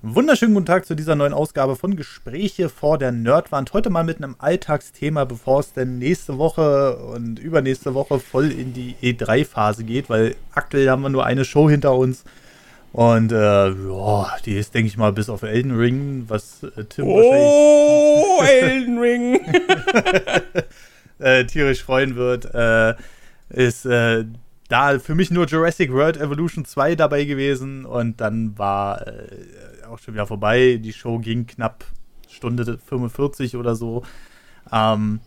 Wunderschönen guten Tag zu dieser neuen Ausgabe von Gespräche vor der Nerdwand. Heute mal mit einem Alltagsthema, bevor es denn nächste Woche und übernächste Woche voll in die E3-Phase geht, weil aktuell haben wir nur eine Show hinter uns. Und äh, ja, die ist, denke ich mal, bis auf Elden Ring, was äh, Tim oh, Elden Ring! äh, tierisch freuen wird, äh, ist äh, da für mich nur Jurassic World Evolution 2 dabei gewesen und dann war äh, auch schon wieder vorbei. Die Show ging knapp Stunde 45 oder so. Ähm,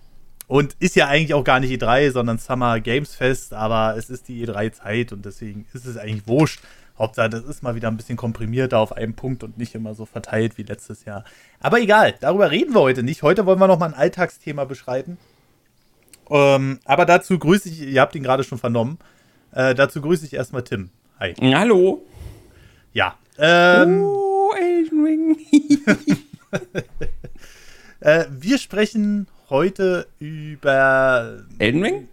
und ist ja eigentlich auch gar nicht E3, sondern Summer Games Fest, aber es ist die E3-Zeit und deswegen ist es eigentlich wurscht. Hauptsache, das ist mal wieder ein bisschen komprimierter auf einem Punkt und nicht immer so verteilt wie letztes Jahr. Aber egal, darüber reden wir heute nicht. Heute wollen wir noch mal ein Alltagsthema beschreiten. Ähm, aber dazu grüße ich, ihr habt ihn gerade schon vernommen, äh, dazu grüße ich erstmal Tim. Hi. Hallo. Ja. Ähm, oh, Elden Ring. äh, wir sprechen heute über. Elden Ring?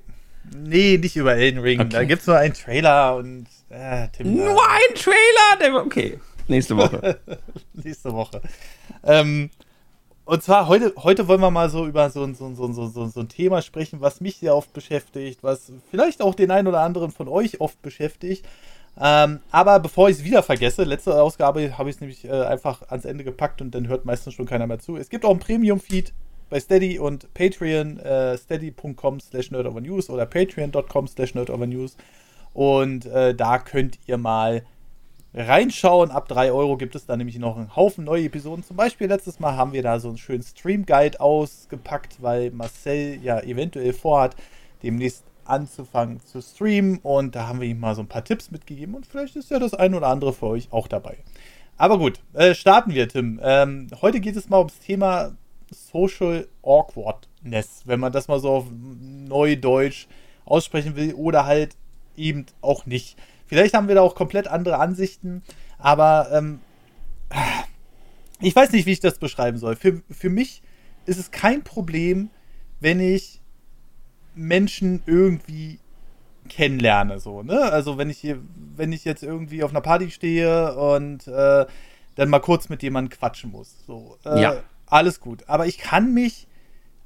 Nee, nicht über Elden Ring. Okay. Da gibt es nur einen Trailer und. Äh, Tim nur ein Trailer? Okay. Nächste Woche. Nächste Woche. Ähm, und zwar heute, heute wollen wir mal so über so, so, so, so, so ein Thema sprechen, was mich sehr oft beschäftigt, was vielleicht auch den einen oder anderen von euch oft beschäftigt. Ähm, aber bevor ich es wieder vergesse, letzte Ausgabe habe ich es nämlich äh, einfach ans Ende gepackt und dann hört meistens schon keiner mehr zu. Es gibt auch ein Premium-Feed bei Steady und Patreon, äh, steady.com slash nerdovernews oder patreon.com slash nerdovernews. Und äh, da könnt ihr mal reinschauen. Ab 3 Euro gibt es da nämlich noch einen Haufen neue Episoden. Zum Beispiel letztes Mal haben wir da so einen schönen Stream Guide ausgepackt, weil Marcel ja eventuell vorhat, demnächst anzufangen zu streamen. Und da haben wir ihm mal so ein paar Tipps mitgegeben und vielleicht ist ja das ein oder andere für euch auch dabei. Aber gut, äh, starten wir, Tim. Ähm, heute geht es mal ums Thema Social Awkwardness, wenn man das mal so auf Neudeutsch aussprechen will oder halt eben auch nicht. Vielleicht haben wir da auch komplett andere Ansichten, aber ähm, ich weiß nicht, wie ich das beschreiben soll. Für, für mich ist es kein Problem, wenn ich Menschen irgendwie kennenlerne, so, ne? Also wenn ich hier, wenn ich jetzt irgendwie auf einer Party stehe und äh, dann mal kurz mit jemandem quatschen muss. So, äh, ja. alles gut. Aber ich kann mich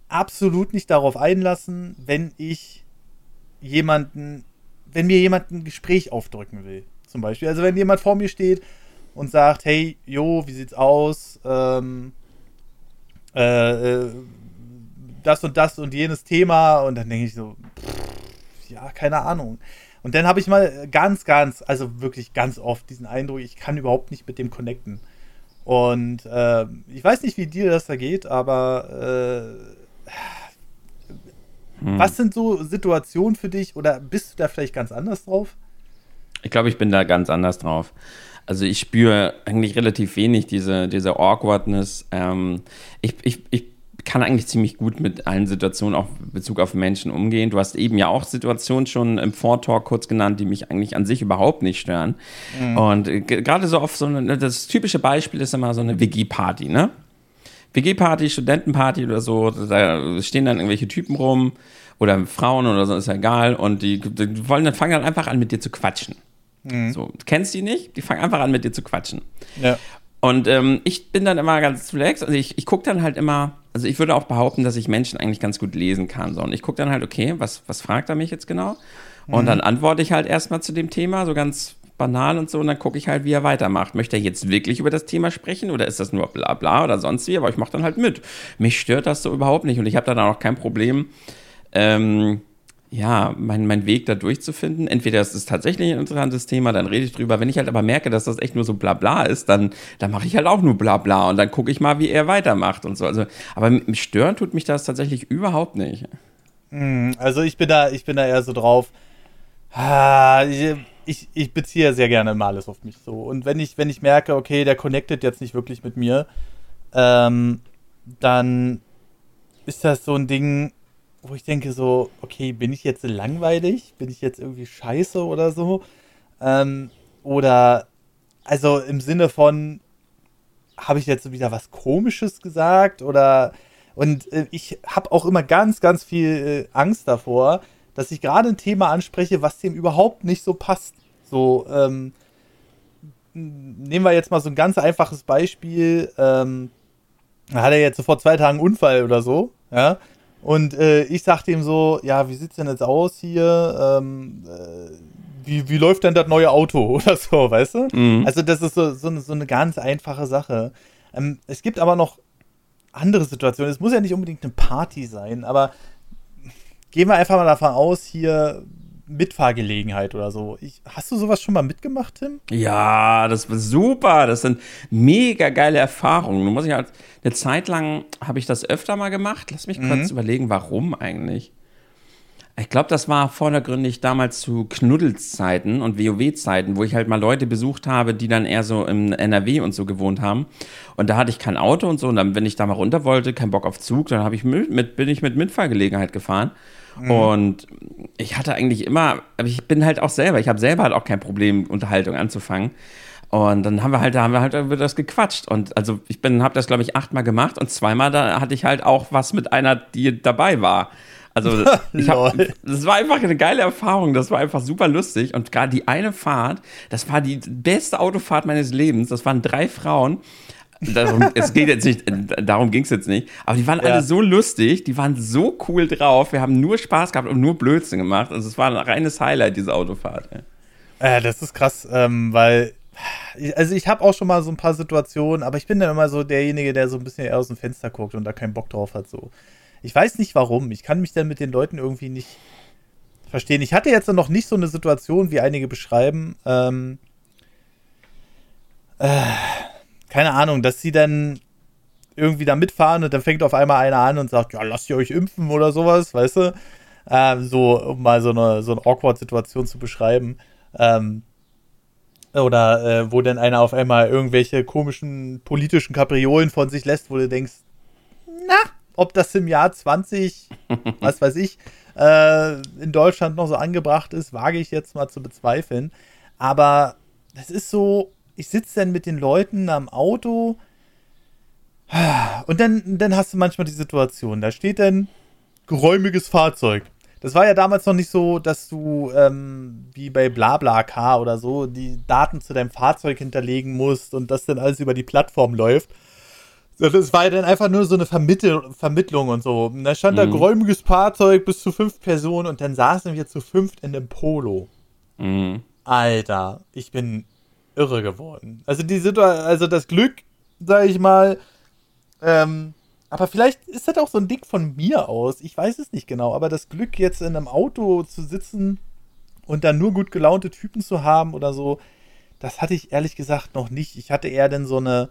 absolut nicht darauf einlassen, wenn ich jemanden wenn mir jemand ein Gespräch aufdrücken will, zum Beispiel. Also wenn jemand vor mir steht und sagt, hey, jo, wie sieht's aus? Ähm, äh, äh, das und das und jenes Thema und dann denke ich so, pff, ja, keine Ahnung. Und dann habe ich mal ganz, ganz, also wirklich ganz oft diesen Eindruck, ich kann überhaupt nicht mit dem connecten. Und äh, ich weiß nicht, wie dir das da geht, aber äh, hm. Was sind so Situationen für dich oder bist du da vielleicht ganz anders drauf? Ich glaube, ich bin da ganz anders drauf. Also ich spüre eigentlich relativ wenig diese, diese Awkwardness. Ähm, ich, ich, ich kann eigentlich ziemlich gut mit allen Situationen auch in Bezug auf Menschen umgehen. Du hast eben ja auch Situationen schon im Vortalk kurz genannt, die mich eigentlich an sich überhaupt nicht stören. Mhm. Und äh, gerade so auf so eine, das typische Beispiel ist immer so eine WG-Party, ne? WG-Party, Studentenparty oder so, da stehen dann irgendwelche Typen rum oder Frauen oder so, ist ja egal. Und die, die wollen dann fangen dann einfach an, mit dir zu quatschen. Mhm. So, du kennst die nicht, die fangen einfach an, mit dir zu quatschen. Ja. Und ähm, ich bin dann immer ganz relaxed. Also ich, ich gucke dann halt immer, also ich würde auch behaupten, dass ich Menschen eigentlich ganz gut lesen kann. So. Und ich gucke dann halt, okay, was, was fragt er mich jetzt genau? Und mhm. dann antworte ich halt erstmal zu dem Thema, so ganz banal und so, und dann gucke ich halt, wie er weitermacht. Möchte er jetzt wirklich über das Thema sprechen oder ist das nur bla bla oder sonst wie? Aber ich mache dann halt mit. Mich stört das so überhaupt nicht und ich habe dann auch kein Problem, ähm, ja, mein, mein Weg da durchzufinden. Entweder ist es tatsächlich ein interessantes Thema, dann rede ich drüber. Wenn ich halt aber merke, dass das echt nur so bla bla ist, dann, dann mache ich halt auch nur bla bla und dann gucke ich mal, wie er weitermacht und so. Also, aber stören tut mich das tatsächlich überhaupt nicht. Hm, also ich bin da, ich bin da eher so drauf. Ah, ich, ich, ich beziehe sehr gerne mal alles auf mich so. Und wenn ich, wenn ich merke, okay, der connectet jetzt nicht wirklich mit mir, ähm, dann ist das so ein Ding, wo ich denke so, okay, bin ich jetzt langweilig? Bin ich jetzt irgendwie scheiße oder so? Ähm, oder, also im Sinne von, habe ich jetzt wieder was Komisches gesagt? Oder, und äh, ich habe auch immer ganz, ganz viel äh, Angst davor, dass ich gerade ein Thema anspreche, was dem überhaupt nicht so passt. So, ähm, nehmen wir jetzt mal so ein ganz einfaches Beispiel. Ähm, hat er jetzt so vor zwei Tagen einen Unfall oder so, ja. Und äh, ich sagte ihm so, ja, wie sieht's denn jetzt aus hier? Ähm, äh, wie, wie läuft denn das neue Auto oder so, weißt du? Mhm. Also das ist so, so, eine, so eine ganz einfache Sache. Ähm, es gibt aber noch andere Situationen. Es muss ja nicht unbedingt eine Party sein, aber gehen wir einfach mal davon aus, hier Mitfahrgelegenheit oder so. Ich, hast du sowas schon mal mitgemacht, Tim? Ja, das war super. Das sind mega geile Erfahrungen. Du musst ja halt, eine Zeit lang habe ich das öfter mal gemacht. Lass mich mhm. kurz überlegen, warum eigentlich. Ich glaube, das war vordergründig damals zu Knuddelszeiten und WoW-Zeiten, wo ich halt mal Leute besucht habe, die dann eher so im NRW und so gewohnt haben. Und da hatte ich kein Auto und so. Und dann, wenn ich da mal runter wollte, kein Bock auf Zug, dann ich mit, bin ich mit Mitfahrgelegenheit gefahren. Mhm. Und ich hatte eigentlich immer, aber ich bin halt auch selber, ich habe selber halt auch kein Problem, Unterhaltung anzufangen. Und dann haben wir halt, da haben wir halt über das gequatscht. Und also ich bin, habe das, glaube ich, achtmal gemacht und zweimal da hatte ich halt auch was mit einer, die dabei war. Also ich hab, das war einfach eine geile Erfahrung. Das war einfach super lustig. Und gerade die eine Fahrt, das war die beste Autofahrt meines Lebens. Das waren drei Frauen. Darum, es geht jetzt nicht, darum ging es jetzt nicht. Aber die waren ja. alle so lustig, die waren so cool drauf. Wir haben nur Spaß gehabt und nur Blödsinn gemacht. Also es war ein reines Highlight, diese Autofahrt. Ja, äh, das ist krass, ähm, weil also ich habe auch schon mal so ein paar Situationen, aber ich bin dann immer so derjenige, der so ein bisschen eher aus dem Fenster guckt und da keinen Bock drauf hat. So. Ich weiß nicht warum. Ich kann mich dann mit den Leuten irgendwie nicht verstehen. Ich hatte jetzt noch nicht so eine Situation, wie einige beschreiben. Ähm, äh, keine Ahnung, dass sie dann irgendwie da mitfahren und dann fängt auf einmal einer an und sagt, ja, lasst ihr euch impfen oder sowas, weißt du? Ähm, so, um mal so eine, so eine Awkward-Situation zu beschreiben. Ähm, oder äh, wo dann einer auf einmal irgendwelche komischen politischen Kapriolen von sich lässt, wo du denkst, na, ob das im Jahr 20, was weiß ich, äh, in Deutschland noch so angebracht ist, wage ich jetzt mal zu bezweifeln. Aber das ist so, ich sitze dann mit den Leuten am Auto und dann, dann hast du manchmal die Situation, da steht dann geräumiges Fahrzeug. Das war ja damals noch nicht so, dass du ähm, wie bei BlaBlaCar oder so die Daten zu deinem Fahrzeug hinterlegen musst und das dann alles über die Plattform läuft. Das war ja dann einfach nur so eine Vermittel Vermittlung und so. Und da stand mhm. da geräumiges Fahrzeug bis zu fünf Personen und dann saßen wir zu fünft in einem Polo. Mhm. Alter, ich bin irre geworden. Also die Situation, also das Glück, sag ich mal, ähm, aber vielleicht ist das auch so ein Ding von mir aus. Ich weiß es nicht genau. Aber das Glück, jetzt in einem Auto zu sitzen und dann nur gut gelaunte Typen zu haben oder so, das hatte ich ehrlich gesagt noch nicht. Ich hatte eher dann so eine,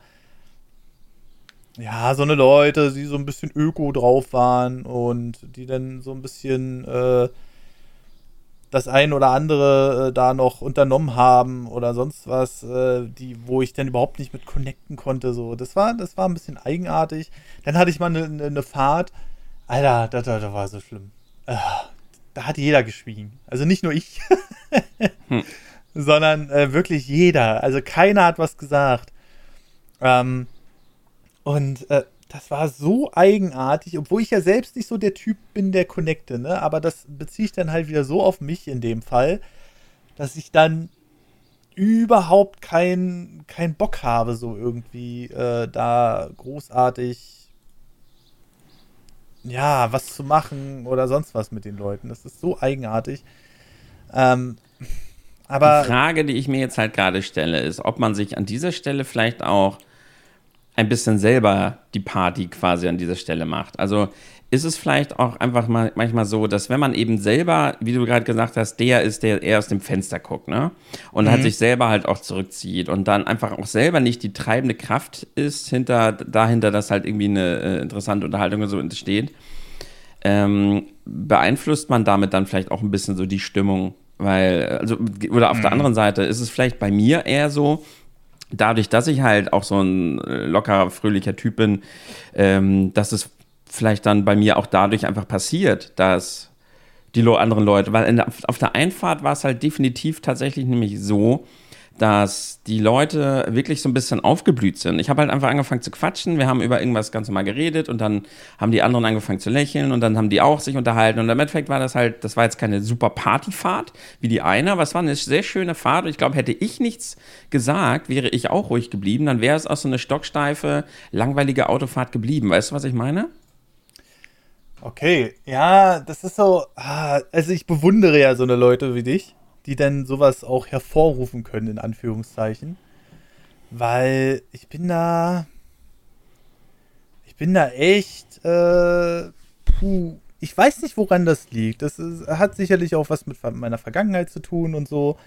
ja, so eine Leute, die so ein bisschen öko drauf waren und die dann so ein bisschen, äh, das ein oder andere äh, da noch unternommen haben oder sonst was, äh, die, wo ich dann überhaupt nicht mit connecten konnte. So, das war, das war ein bisschen eigenartig. Dann hatte ich mal eine ne, ne Fahrt. Alter, das, das, war so schlimm. Äh, da hat jeder geschwiegen. Also nicht nur ich, hm. sondern äh, wirklich jeder. Also keiner hat was gesagt. Ähm, und äh, das war so eigenartig, obwohl ich ja selbst nicht so der Typ bin, der connecte, ne? Aber das beziehe ich dann halt wieder so auf mich in dem Fall, dass ich dann überhaupt keinen kein Bock habe, so irgendwie äh, da großartig ja, was zu machen oder sonst was mit den Leuten. Das ist so eigenartig. Ähm, aber die Frage, die ich mir jetzt halt gerade stelle, ist, ob man sich an dieser Stelle vielleicht auch ein bisschen selber die Party quasi an dieser Stelle macht. Also ist es vielleicht auch einfach mal manchmal so, dass wenn man eben selber, wie du gerade gesagt hast, der ist, der eher aus dem Fenster guckt, ne? Und mhm. halt sich selber halt auch zurückzieht und dann einfach auch selber nicht die treibende Kraft ist hinter, dahinter, dass halt irgendwie eine äh, interessante Unterhaltung so entsteht, ähm, beeinflusst man damit dann vielleicht auch ein bisschen so die Stimmung, weil, also, oder auf mhm. der anderen Seite ist es vielleicht bei mir eher so, dadurch, dass ich halt auch so ein äh, lockerer, fröhlicher Typ bin, ähm, dass es vielleicht dann bei mir auch dadurch einfach passiert, dass die anderen Leute, weil auf der Einfahrt war es halt definitiv tatsächlich nämlich so, dass die Leute wirklich so ein bisschen aufgeblüht sind. Ich habe halt einfach angefangen zu quatschen, wir haben über irgendwas ganz normal geredet und dann haben die anderen angefangen zu lächeln und dann haben die auch sich unterhalten und im Endeffekt war das halt, das war jetzt keine super Partyfahrt wie die eine, aber es war eine sehr schöne Fahrt und ich glaube, hätte ich nichts gesagt, wäre ich auch ruhig geblieben, dann wäre es auch so eine stocksteife, langweilige Autofahrt geblieben. Weißt du, was ich meine? Okay, ja, das ist so, ah, also ich bewundere ja so eine Leute wie dich die dann sowas auch hervorrufen können, in Anführungszeichen. Weil ich bin da. Ich bin da echt. Äh, puh, ich weiß nicht, woran das liegt. Das ist, hat sicherlich auch was mit meiner Vergangenheit zu tun und so.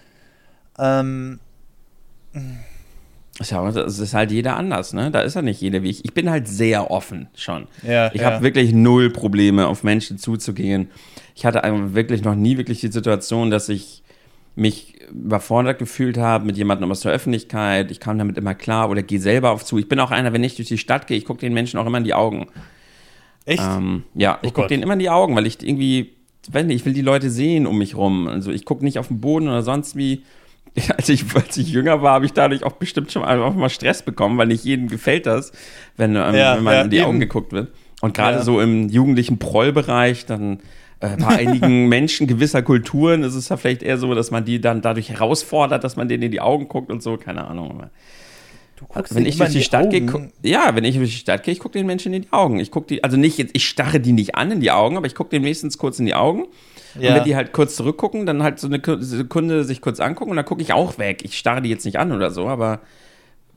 Ähm. Ja, das ist halt jeder anders, ne? Da ist ja nicht jeder wie ich. Ich bin halt sehr offen schon. Ja, ich ja. habe wirklich null Probleme, auf Menschen zuzugehen. Ich hatte wirklich noch nie wirklich die Situation, dass ich mich überfordert gefühlt habe mit jemandem aus der Öffentlichkeit. Ich kam damit immer klar oder gehe selber auf zu. Ich bin auch einer, wenn ich durch die Stadt gehe, ich gucke den Menschen auch immer in die Augen. Echt? Ähm, ja, oh ich gucke denen immer in die Augen, weil ich irgendwie, wenn ich will die Leute sehen um mich rum. Also ich gucke nicht auf den Boden oder sonst wie. Als ich, als ich jünger war, habe ich dadurch auch bestimmt schon mal Stress bekommen, weil nicht jedem gefällt das, wenn, ähm, ja, wenn man ja, in die eben. Augen geguckt wird. Und gerade ja. so im jugendlichen Prollbereich, dann äh, bei einigen Menschen gewisser Kulturen ist es ja vielleicht eher so, dass man die dann dadurch herausfordert, dass man denen in die Augen guckt und so, keine Ahnung. Du guckst wenn ich durch die, die Stadt gehe, ja, wenn ich durch die Stadt gehe, ich gucke den Menschen in die Augen. Ich gucke die, also nicht jetzt, ich starre die nicht an in die Augen, aber ich gucke den wenigstens kurz in die Augen. Ja. Und wenn die halt kurz zurückgucken, dann halt so eine Sekunde sich kurz angucken und dann gucke ich auch weg. Ich starre die jetzt nicht an oder so, aber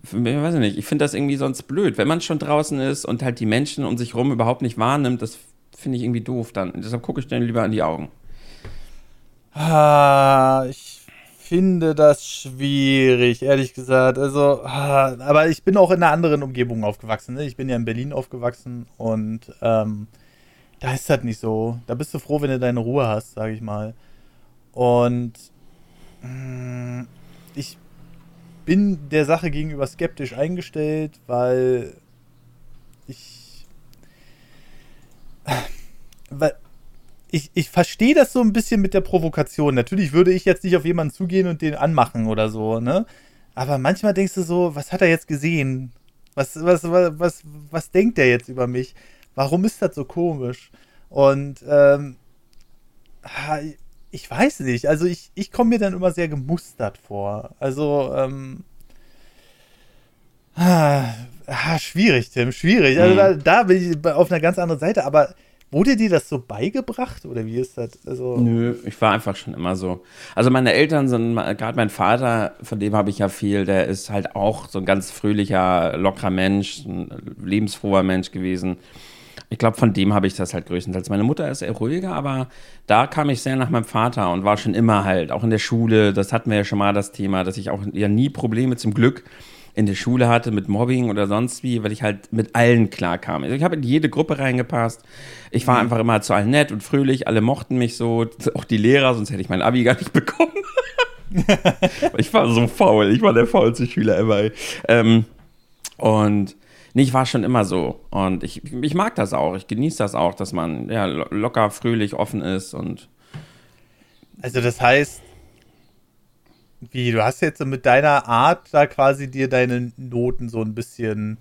ich weiß nicht, ich finde das irgendwie sonst blöd. Wenn man schon draußen ist und halt die Menschen um sich rum überhaupt nicht wahrnimmt, das finde ich irgendwie doof dann. Deshalb gucke ich denen lieber in die Augen. Ah, ich finde das schwierig, ehrlich gesagt. Also, ah, aber ich bin auch in einer anderen Umgebung aufgewachsen. Ne? Ich bin ja in Berlin aufgewachsen und ähm, da ist das nicht so. Da bist du froh, wenn du deine Ruhe hast, sage ich mal. Und mh, mm, ich bin der Sache gegenüber skeptisch eingestellt, weil ich ich, ich verstehe das so ein bisschen mit der Provokation. Natürlich würde ich jetzt nicht auf jemanden zugehen und den anmachen oder so, ne? Aber manchmal denkst du so, was hat er jetzt gesehen? Was, was, was, was, was denkt der jetzt über mich? Warum ist das so komisch? Und ähm, ich weiß nicht. Also ich, ich komme mir dann immer sehr gemustert vor. Also, ähm, ah, schwierig, Tim, schwierig. Also mhm. da, da bin ich auf einer ganz anderen Seite, aber Wurde dir das so beigebracht oder wie ist das? Also Nö, ich war einfach schon immer so. Also meine Eltern sind, gerade mein Vater, von dem habe ich ja viel, der ist halt auch so ein ganz fröhlicher, lockerer Mensch, ein lebensfroher Mensch gewesen. Ich glaube, von dem habe ich das halt größtenteils. Meine Mutter ist eher ruhiger, aber da kam ich sehr nach meinem Vater und war schon immer halt, auch in der Schule, das hatten wir ja schon mal das Thema, dass ich auch ja nie Probleme zum Glück in der Schule hatte mit Mobbing oder sonst wie, weil ich halt mit allen klarkam. Also ich habe in jede Gruppe reingepasst. Ich war mhm. einfach immer zu allen nett und fröhlich. Alle mochten mich so, auch die Lehrer, sonst hätte ich mein Abi gar nicht bekommen. ich war so faul. Ich war der faulste Schüler immer. Ähm, und nee, ich war schon immer so. Und ich, ich mag das auch. Ich genieße das auch, dass man ja, locker, fröhlich, offen ist und. Also, das heißt, wie, du hast jetzt mit deiner Art da quasi dir deine Noten so ein bisschen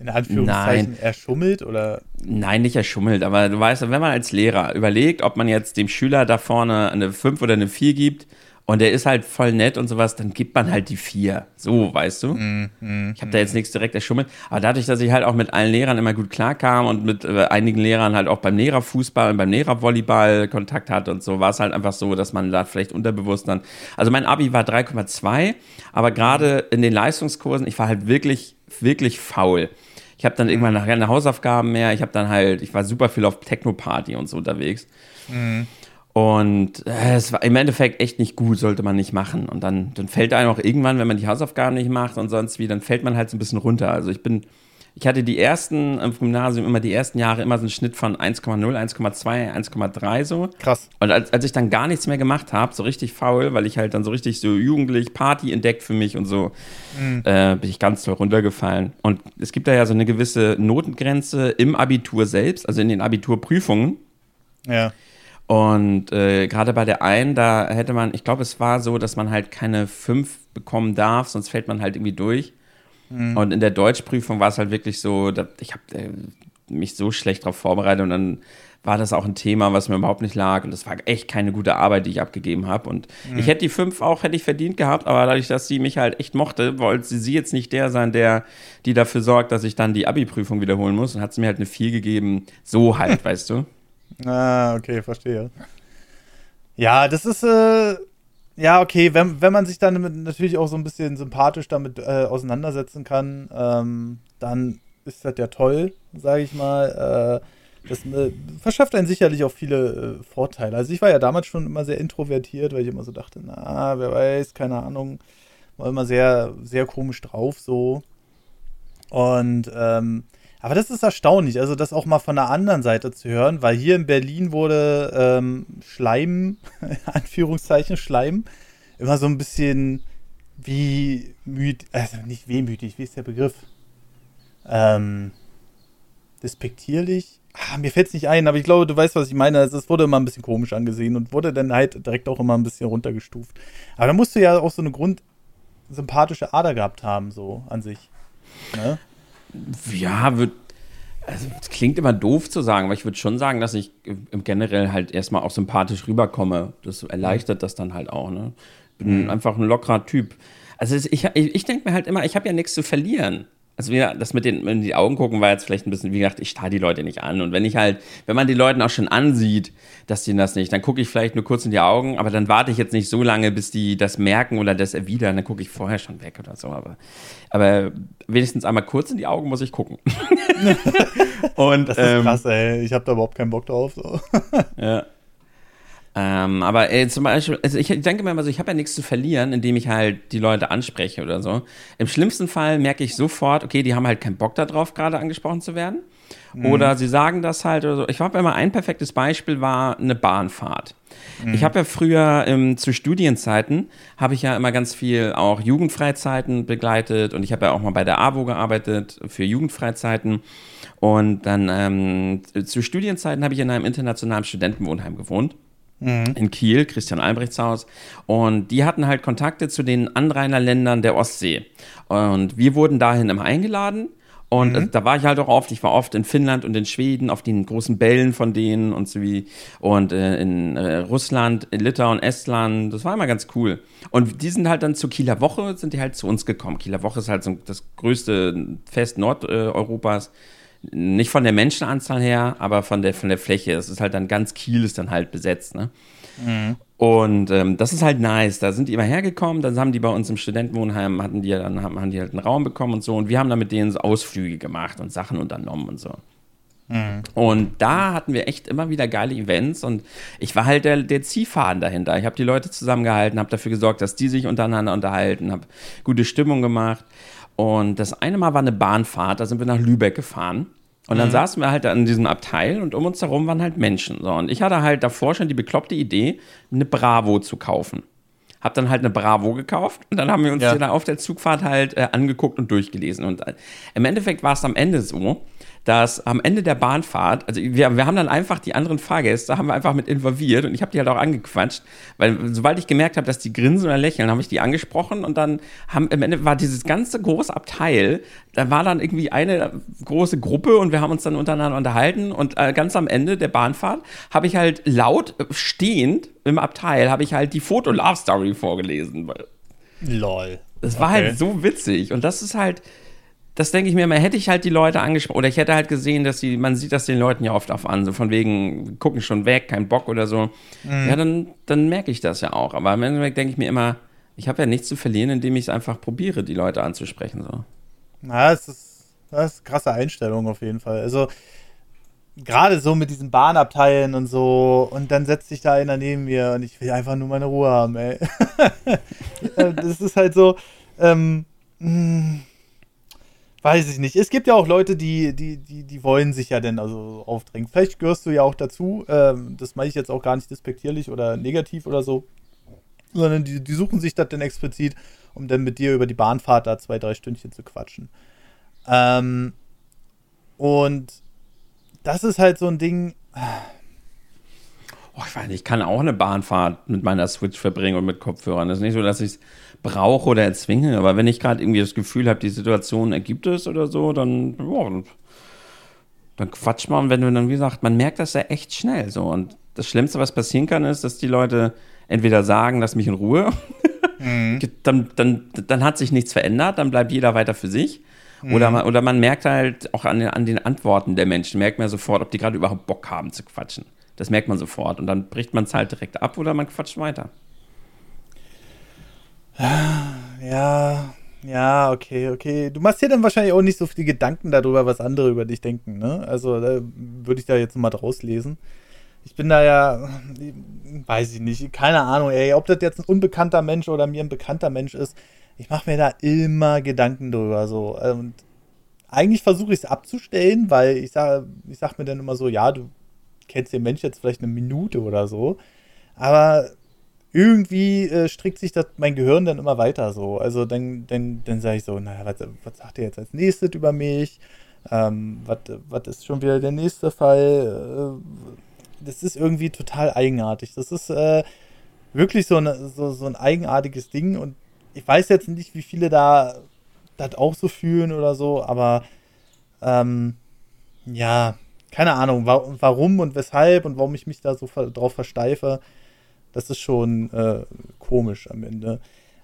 in Anführungszeichen Nein. erschummelt oder? Nein, nicht erschummelt, aber du weißt, wenn man als Lehrer überlegt, ob man jetzt dem Schüler da vorne eine 5 oder eine 4 gibt, und der ist halt voll nett und sowas, dann gibt man halt die vier. So, weißt du? Mm, mm, ich habe da jetzt nichts direkt erschummelt. Aber dadurch, dass ich halt auch mit allen Lehrern immer gut klarkam und mit äh, einigen Lehrern halt auch beim Lehrerfußball und beim Lehrervolleyball Kontakt hatte und so, war es halt einfach so, dass man da vielleicht unterbewusst dann. Also mein Abi war 3,2, aber gerade in den Leistungskursen, ich war halt wirklich, wirklich faul. Ich habe dann irgendwann nachher keine Hausaufgaben mehr. Ich habe dann halt, ich war super viel auf Techno-Party und so unterwegs. Mm. Und äh, es war im Endeffekt echt nicht gut, sollte man nicht machen. Und dann, dann fällt einem auch irgendwann, wenn man die Hausaufgaben nicht macht und sonst wie, dann fällt man halt so ein bisschen runter. Also ich bin, ich hatte die ersten im Gymnasium immer die ersten Jahre immer so einen Schnitt von 1,0, 1,2, 1,3 so. Krass. Und als, als ich dann gar nichts mehr gemacht habe, so richtig faul, weil ich halt dann so richtig so jugendlich Party entdeckt für mich und so, mhm. äh, bin ich ganz toll runtergefallen. Und es gibt da ja so eine gewisse Notengrenze im Abitur selbst, also in den Abiturprüfungen. Ja Und äh, gerade bei der einen, da hätte man, ich glaube, es war so, dass man halt keine fünf bekommen darf, sonst fällt man halt irgendwie durch. Mhm. Und in der Deutschprüfung war es halt wirklich so, dass ich habe äh, mich so schlecht darauf vorbereitet und dann war das auch ein Thema, was mir überhaupt nicht lag. Und das war echt keine gute Arbeit, die ich abgegeben habe. Und mhm. ich hätte die fünf auch, hätte ich verdient gehabt, aber dadurch, dass sie mich halt echt mochte, wollte sie jetzt nicht der sein, der, die dafür sorgt, dass ich dann die Abi-Prüfung wiederholen muss. Und hat sie mir halt eine vier gegeben. So halt, weißt du. Ah, okay, verstehe. Ja, das ist, äh, ja, okay, wenn, wenn man sich dann natürlich auch so ein bisschen sympathisch damit äh, auseinandersetzen kann, ähm, dann ist das ja toll, sage ich mal. Äh, das äh, verschafft einen sicherlich auch viele äh, Vorteile. Also ich war ja damals schon immer sehr introvertiert, weil ich immer so dachte, na, wer weiß, keine Ahnung, war immer sehr, sehr komisch drauf so. Und ähm, aber das ist erstaunlich, also das auch mal von der anderen Seite zu hören, weil hier in Berlin wurde ähm, Schleim, Anführungszeichen Schleim, immer so ein bisschen wie müd, also nicht wehmütig, wie ist der Begriff? Ähm, despektierlich ah, mir fällt es nicht ein, aber ich glaube, du weißt, was ich meine. Es wurde immer ein bisschen komisch angesehen und wurde dann halt direkt auch immer ein bisschen runtergestuft. Aber da musst du ja auch so eine grundsympathische Ader gehabt haben, so an sich. Ne? Ja, wird. Also, es klingt immer doof zu sagen, aber ich würde schon sagen, dass ich im generell halt erstmal auch sympathisch rüberkomme. Das erleichtert das dann halt auch, ne? Bin mhm. einfach ein lockerer Typ. Also ich, ich, ich denke mir halt immer, ich habe ja nichts zu verlieren. Also wir, das mit den in die Augen gucken war jetzt vielleicht ein bisschen, wie gesagt, ich starre die Leute nicht an. Und wenn ich halt, wenn man die Leuten auch schon ansieht, dass die das nicht, dann gucke ich vielleicht nur kurz in die Augen, aber dann warte ich jetzt nicht so lange, bis die das merken oder das erwidern. Dann gucke ich vorher schon weg oder so. Aber, aber wenigstens einmal kurz in die Augen muss ich gucken. Und, das ist ähm, krass, ey. Ich habe da überhaupt keinen Bock drauf. So. ja. Ähm, aber ey, zum Beispiel, also ich denke mir immer so, ich habe ja nichts zu verlieren, indem ich halt die Leute anspreche oder so. Im schlimmsten Fall merke ich sofort, okay, die haben halt keinen Bock darauf, gerade angesprochen zu werden. Mhm. Oder sie sagen das halt oder so. Ich habe immer ein perfektes Beispiel war eine Bahnfahrt. Mhm. Ich habe ja früher ähm, zu Studienzeiten habe ich ja immer ganz viel auch Jugendfreizeiten begleitet und ich habe ja auch mal bei der AWO gearbeitet für Jugendfreizeiten. Und dann ähm, zu Studienzeiten habe ich in einem internationalen Studentenwohnheim gewohnt mhm. in Kiel, Christian Albrechts Haus. Und die hatten halt Kontakte zu den Anrainerländern der Ostsee. Und wir wurden dahin immer eingeladen. Und mhm. da war ich halt auch oft. Ich war oft in Finnland und in Schweden auf den großen Bällen von denen und so wie. Und äh, in äh, Russland, in Litauen, Estland. Das war immer ganz cool. Und die sind halt dann zur Kieler Woche, sind die halt zu uns gekommen. Kieler Woche ist halt so das größte Fest Nordeuropas. Äh, nicht von der Menschenanzahl her, aber von der, von der Fläche. Es ist halt dann ganz Kiel ist dann halt besetzt, ne? Mhm. Und ähm, das ist halt nice. Da sind die immer hergekommen, dann haben die bei uns im Studentenwohnheim, hatten die dann haben, haben die halt einen Raum bekommen und so. Und wir haben dann mit denen so Ausflüge gemacht und Sachen unternommen und so. Mhm. Und da hatten wir echt immer wieder geile Events und ich war halt der, der Ziehfaden dahinter. Ich habe die Leute zusammengehalten, habe dafür gesorgt, dass die sich untereinander unterhalten, habe gute Stimmung gemacht. Und das eine Mal war eine Bahnfahrt, da sind wir nach Lübeck gefahren. Und dann mhm. saßen wir halt an diesem Abteil und um uns herum waren halt Menschen. So, und ich hatte halt davor schon die bekloppte Idee, eine Bravo zu kaufen. Hab dann halt eine Bravo gekauft und dann haben wir uns ja. auf der Zugfahrt halt äh, angeguckt und durchgelesen. Und äh, im Endeffekt war es am Ende so, dass am Ende der Bahnfahrt, also wir, wir haben dann einfach die anderen Fahrgäste, haben wir einfach mit involviert und ich habe die halt auch angequatscht, weil sobald ich gemerkt habe, dass die grinsen oder lächeln, habe ich die angesprochen und dann haben im Ende war dieses ganze große Abteil, da war dann irgendwie eine große Gruppe und wir haben uns dann untereinander unterhalten und äh, ganz am Ende der Bahnfahrt habe ich halt laut stehend im Abteil habe ich halt die Foto Love Story vorgelesen. Lol. Das war halt okay. halt so witzig und das ist halt das denke ich mir immer, hätte ich halt die Leute angesprochen, oder ich hätte halt gesehen, dass die, man sieht das den Leuten ja oft auf an, so von wegen, gucken schon weg, kein Bock oder so. Mhm. Ja, dann, dann merke ich das ja auch. Aber im Endeffekt denke ich mir immer, ich habe ja nichts zu verlieren, indem ich es einfach probiere, die Leute anzusprechen. So. Na, das ist, das ist eine krasse Einstellung auf jeden Fall. Also, gerade so mit diesen Bahnabteilen und so, und dann setzt sich da einer neben mir und ich will einfach nur meine Ruhe haben, ey. das ist halt so, ähm, mh, mm, Weiß ich nicht. Es gibt ja auch Leute, die, die, die, die wollen sich ja denn also aufdrängen. Vielleicht gehörst du ja auch dazu. Ähm, das meine ich jetzt auch gar nicht despektierlich oder negativ oder so. Sondern die, die suchen sich das dann explizit, um dann mit dir über die Bahnfahrt da zwei, drei Stündchen zu quatschen. Ähm, und das ist halt so ein Ding. Oh, ich weiß nicht, ich kann auch eine Bahnfahrt mit meiner Switch verbringen und mit Kopfhörern. Das ist nicht so, dass ich es brauche oder erzwinge, aber wenn ich gerade irgendwie das Gefühl habe, die Situation ergibt es oder so, dann, ja, dann quatscht man. Und wenn du dann, wie gesagt, man merkt das ja echt schnell so. Und das Schlimmste, was passieren kann, ist, dass die Leute entweder sagen, lass mich in Ruhe, mhm. dann, dann, dann hat sich nichts verändert, dann bleibt jeder weiter für sich. Mhm. Oder, man, oder man merkt halt auch an, an den Antworten der Menschen, merkt man sofort, ob die gerade überhaupt Bock haben zu quatschen. Das merkt man sofort. Und dann bricht man es halt direkt ab oder man quatscht weiter. Ja, ja, okay, okay. Du machst dir dann wahrscheinlich auch nicht so viele Gedanken darüber, was andere über dich denken, ne? Also da würde ich da jetzt mal draus lesen. Ich bin da ja, weiß ich nicht, keine Ahnung, ey, ob das jetzt ein unbekannter Mensch oder mir ein bekannter Mensch ist. Ich mache mir da immer Gedanken drüber, so. Und eigentlich versuche ich es abzustellen, weil ich sage ich sag mir dann immer so, ja, du kennst den Mensch jetzt vielleicht eine Minute oder so. Aber irgendwie äh, strickt sich das mein Gehirn dann immer weiter so. Also dann, dann, dann sage ich so, naja, was, was sagt er jetzt als nächstes über mich? Ähm, was, was ist schon wieder der nächste Fall? Äh, das ist irgendwie total eigenartig. Das ist äh, wirklich so, eine, so, so ein eigenartiges Ding und ich weiß jetzt nicht, wie viele da das auch so fühlen oder so, aber ähm, ja, keine Ahnung, wa warum und weshalb und warum ich mich da so drauf versteife. Das ist schon äh, komisch am Ende.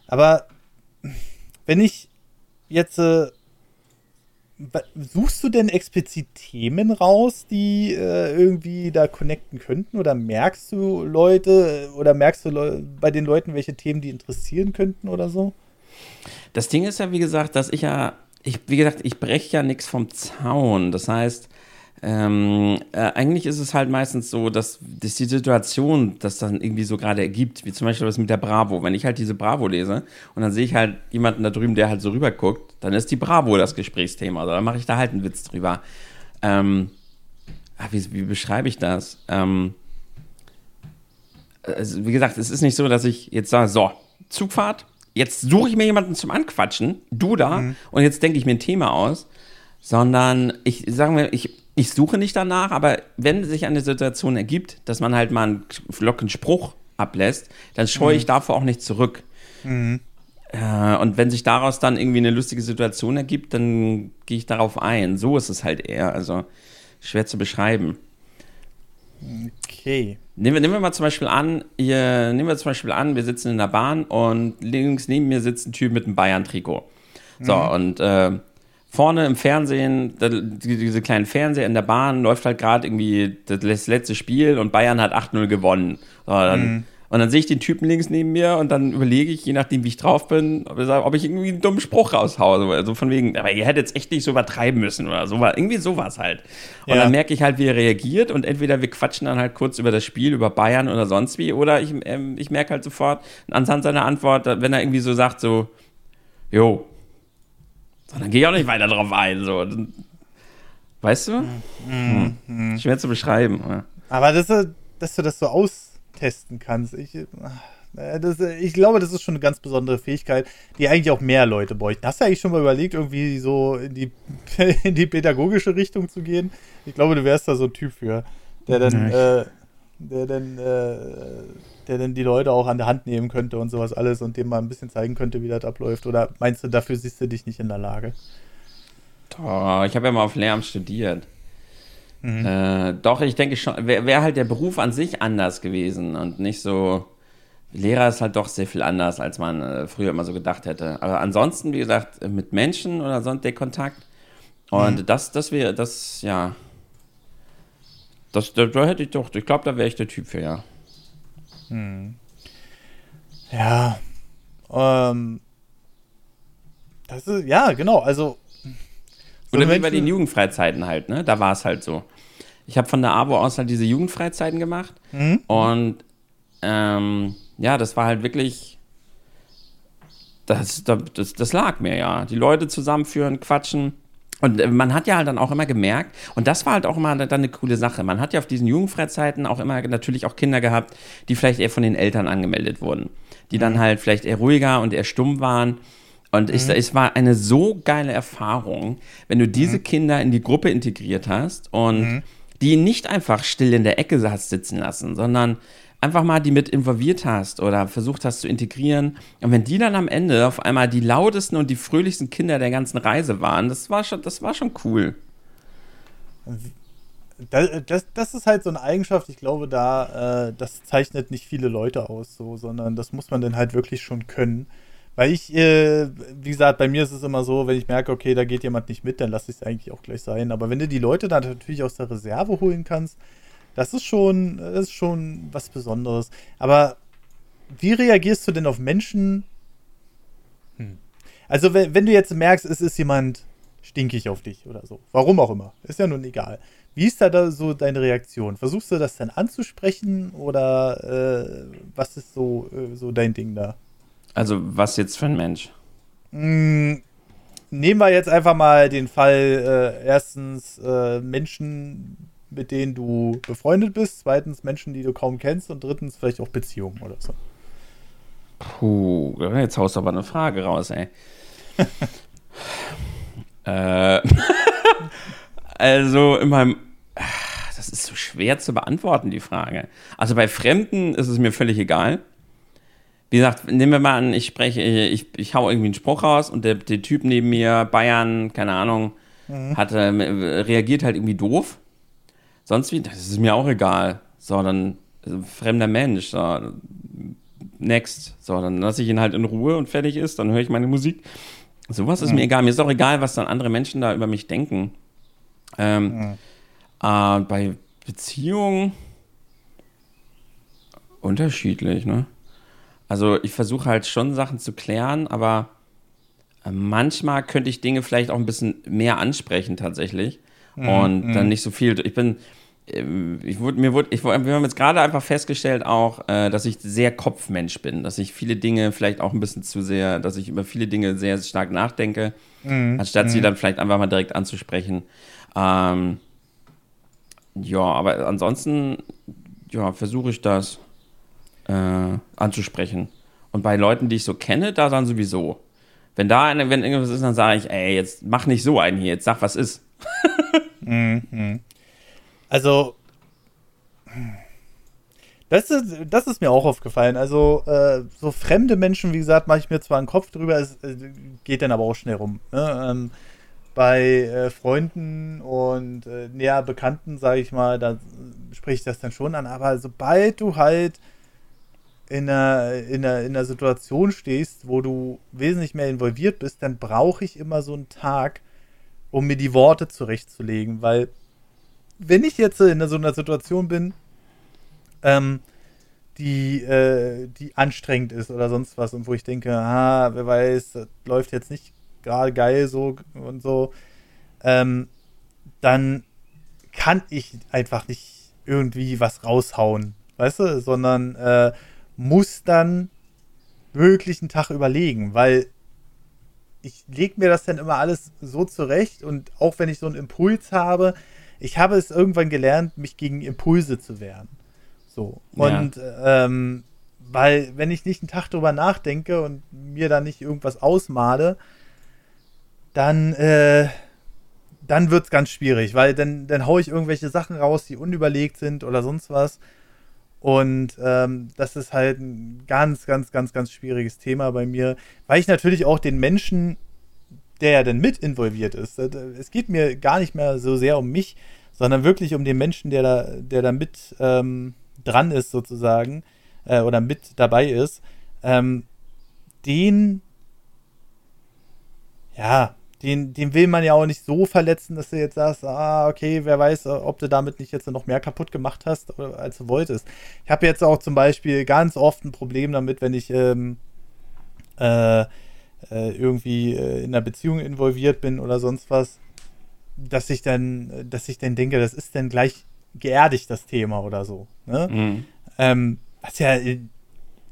Aber wenn ich jetzt. Äh, suchst du denn explizit Themen raus, die äh, irgendwie da connecten könnten? Oder merkst du Leute oder merkst du Le bei den Leuten, welche Themen die interessieren könnten oder so? Das Ding ist ja, wie gesagt, dass ich ja, ich, wie gesagt, ich breche ja nichts vom Zaun. Das heißt, ähm, äh, eigentlich ist es halt meistens so, dass, dass die Situation das dann irgendwie so gerade ergibt, wie zum Beispiel das mit der Bravo. Wenn ich halt diese Bravo lese und dann sehe ich halt jemanden da drüben, der halt so rüber guckt, dann ist die Bravo das Gesprächsthema. Also dann mache ich da halt einen Witz drüber. Ähm, ach, wie, wie, beschreibe ich das? Ähm, also, wie gesagt, es ist nicht so, dass ich jetzt sage, so, Zugfahrt, jetzt suche ich mir jemanden zum Anquatschen, du da, mhm. und jetzt denke ich mir ein Thema aus, sondern ich sage mir, ich ich suche nicht danach, aber wenn sich eine Situation ergibt, dass man halt mal einen lockeren Spruch ablässt, dann scheue mhm. ich davor auch nicht zurück. Mhm. Äh, und wenn sich daraus dann irgendwie eine lustige Situation ergibt, dann gehe ich darauf ein. So ist es halt eher. Also schwer zu beschreiben. Okay. Nehmen wir, nehmen wir mal zum Beispiel an, hier, nehmen wir zum Beispiel an, wir sitzen in der Bahn und links neben mir sitzt ein Typ mit einem Bayern-Trikot. So, mhm. und äh, vorne im Fernsehen, diese kleinen Fernseher in der Bahn, läuft halt gerade irgendwie das letzte Spiel und Bayern hat 8-0 gewonnen. So, dann, mhm. Und dann sehe ich den Typen links neben mir und dann überlege ich, je nachdem, wie ich drauf bin, ob ich irgendwie einen dummen Spruch raushaue. Also von wegen, aber ihr hättet jetzt echt nicht so übertreiben müssen oder so. Irgendwie sowas halt. Und ja. dann merke ich halt, wie er reagiert und entweder wir quatschen dann halt kurz über das Spiel, über Bayern oder sonst wie, oder ich, ähm, ich merke halt sofort anhand seiner Antwort, wenn er irgendwie so sagt, so, jo, so, dann gehe ich auch nicht weiter drauf ein. So. Weißt du? Mhm. Hm. Schwer zu beschreiben. Aber das, dass du das so austesten kannst, ich, äh, das, ich glaube, das ist schon eine ganz besondere Fähigkeit, die eigentlich auch mehr Leute bräuchten. Hast du eigentlich schon mal überlegt, irgendwie so in die, in die pädagogische Richtung zu gehen? Ich glaube, du wärst da so ein Typ für, der dann, äh, der dann äh, der dann die Leute auch an der Hand nehmen könnte und sowas alles und dem mal ein bisschen zeigen könnte, wie das abläuft? Oder meinst du, dafür siehst du dich nicht in der Lage? Doch, ich habe ja mal auf Lehramt studiert. Mhm. Äh, doch, ich denke schon, wäre wär halt der Beruf an sich anders gewesen und nicht so. Lehrer ist halt doch sehr viel anders, als man äh, früher immer so gedacht hätte. Aber ansonsten, wie gesagt, mit Menschen oder sonst der Kontakt. Und mhm. das, das wäre, das, ja. Das, da, da hätte ich doch, ich glaube, da wäre ich der Typ für, ja. Hm. Ja. Ähm. Das ist, ja, genau, also. So Oder wie bei den Jugendfreizeiten halt, ne? Da war es halt so. Ich habe von der AWO aus halt diese Jugendfreizeiten gemacht. Mhm. Und ähm, ja, das war halt wirklich. Das, das, das lag mir ja. Die Leute zusammenführen, quatschen. Und äh, man hat ja halt dann auch immer gemerkt, und das war halt auch immer dann eine coole Sache. Man hat ja auf diesen Jugendfreizeiten auch immer natürlich auch Kinder gehabt, die vielleicht eher von den Eltern angemeldet wurden. Die dann mhm. halt vielleicht eher ruhiger und eher stumm waren. Und ich, mhm. es war eine so geile Erfahrung, wenn du diese mhm. Kinder in die Gruppe integriert hast und mhm. die nicht einfach still in der Ecke hast sitzen lassen, sondern einfach mal die mit involviert hast oder versucht hast zu integrieren. Und wenn die dann am Ende auf einmal die lautesten und die fröhlichsten Kinder der ganzen Reise waren, das war schon, das war schon cool. Das, das, das ist halt so eine Eigenschaft, ich glaube, da, äh, das zeichnet nicht viele Leute aus, so, sondern das muss man dann halt wirklich schon können. Weil ich, äh, wie gesagt, bei mir ist es immer so, wenn ich merke, okay, da geht jemand nicht mit, dann lasse ich es eigentlich auch gleich sein. Aber wenn du die Leute dann natürlich aus der Reserve holen kannst, das ist schon, das ist schon was Besonderes. Aber wie reagierst du denn auf Menschen? Hm. Also, wenn, wenn du jetzt merkst, es ist jemand stinkig auf dich oder so, warum auch immer, ist ja nun egal. Wie ist da, da so deine Reaktion? Versuchst du das dann anzusprechen oder äh, was ist so, äh, so dein Ding da? Also, was jetzt für ein Mensch? Mm, nehmen wir jetzt einfach mal den Fall, äh, erstens äh, Menschen, mit denen du befreundet bist, zweitens Menschen, die du kaum kennst und drittens vielleicht auch Beziehungen oder so. Puh, jetzt haust du aber eine Frage raus, ey. äh, also in meinem das ist so schwer zu beantworten, die Frage. Also bei Fremden ist es mir völlig egal. Wie gesagt, nehmen wir mal an, ich spreche, ich, ich hau irgendwie einen Spruch raus und der, der Typ neben mir, Bayern, keine Ahnung, mhm. hat, äh, reagiert halt irgendwie doof. Sonst wie, das ist mir auch egal. So, dann also, fremder Mensch, so, next. So, dann lasse ich ihn halt in Ruhe und fertig ist, dann höre ich meine Musik. Sowas ist mhm. mir egal. Mir ist auch egal, was dann andere Menschen da über mich denken. Ähm, mhm. äh, bei Beziehungen unterschiedlich, ne? Also ich versuche halt schon Sachen zu klären, aber äh, manchmal könnte ich Dinge vielleicht auch ein bisschen mehr ansprechen tatsächlich mhm. und dann mhm. nicht so viel. Ich bin, ähm, ich wurde, mir wurde, ich, wir haben jetzt gerade einfach festgestellt auch, äh, dass ich sehr Kopfmensch bin, dass ich viele Dinge vielleicht auch ein bisschen zu sehr, dass ich über viele Dinge sehr stark nachdenke, mhm. anstatt sie mhm. dann vielleicht einfach mal direkt anzusprechen. Ähm, ja, aber ansonsten, ja, versuche ich das äh, anzusprechen. Und bei Leuten, die ich so kenne, da dann sowieso. Wenn da eine, wenn irgendwas ist, dann sage ich, ey, jetzt mach nicht so einen hier, jetzt sag, was ist. Mhm. Also, das ist, das ist mir auch aufgefallen. Also, äh, so fremde Menschen, wie gesagt, mache ich mir zwar einen Kopf drüber, es äh, geht dann aber auch schnell rum. Ne? Ähm, bei äh, Freunden und äh, näher Bekannten, sage ich mal, da spreche ich das dann schon an. Aber sobald du halt in einer, in, einer, in einer Situation stehst, wo du wesentlich mehr involviert bist, dann brauche ich immer so einen Tag, um mir die Worte zurechtzulegen. Weil, wenn ich jetzt in so einer Situation bin, ähm, die, äh, die anstrengend ist oder sonst was und wo ich denke, ah, wer weiß, das läuft jetzt nicht gerade geil so und so, ähm, dann kann ich einfach nicht irgendwie was raushauen, weißt du, sondern äh, muss dann wirklich einen Tag überlegen, weil ich lege mir das dann immer alles so zurecht und auch wenn ich so einen Impuls habe, ich habe es irgendwann gelernt, mich gegen Impulse zu wehren. So. Und ja. ähm, weil, wenn ich nicht einen Tag drüber nachdenke und mir da nicht irgendwas ausmale, dann, äh, dann wird es ganz schwierig, weil dann, dann haue ich irgendwelche Sachen raus, die unüberlegt sind oder sonst was. Und ähm, das ist halt ein ganz, ganz, ganz, ganz schwieriges Thema bei mir, weil ich natürlich auch den Menschen, der ja dann mit involviert ist, äh, es geht mir gar nicht mehr so sehr um mich, sondern wirklich um den Menschen, der da, der da mit ähm, dran ist sozusagen äh, oder mit dabei ist, ähm, den ja, den, den will man ja auch nicht so verletzen, dass du jetzt sagst, ah, okay, wer weiß, ob du damit nicht jetzt noch mehr kaputt gemacht hast, als du wolltest. Ich habe jetzt auch zum Beispiel ganz oft ein Problem damit, wenn ich ähm, äh, äh, irgendwie äh, in einer Beziehung involviert bin oder sonst was, dass ich dann, dass ich dann denke, das ist dann gleich geerdigt, das Thema oder so. Ne? Mhm. Ähm, was ja in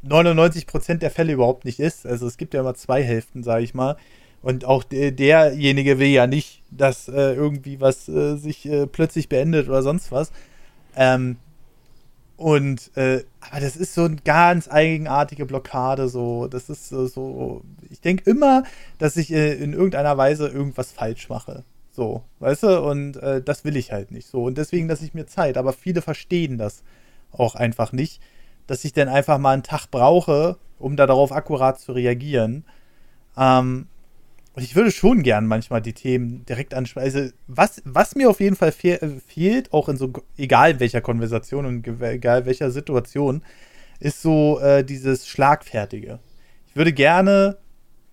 99% der Fälle überhaupt nicht ist. Also es gibt ja immer zwei Hälften, sage ich mal. Und auch derjenige will ja nicht, dass äh, irgendwie was äh, sich äh, plötzlich beendet oder sonst was. Ähm, und äh, aber das ist so eine ganz eigenartige Blockade. So, das ist so. ich denke immer, dass ich äh, in irgendeiner Weise irgendwas falsch mache. So, weißt du? Und äh, das will ich halt nicht so. Und deswegen lasse ich mir Zeit. Aber viele verstehen das auch einfach nicht, dass ich dann einfach mal einen Tag brauche, um da darauf akkurat zu reagieren. Ähm, ich würde schon gern manchmal die Themen direkt ansprechen. Also, was, was mir auf jeden Fall fe äh, fehlt, auch in so, egal welcher Konversation und egal welcher Situation, ist so äh, dieses Schlagfertige. Ich würde gerne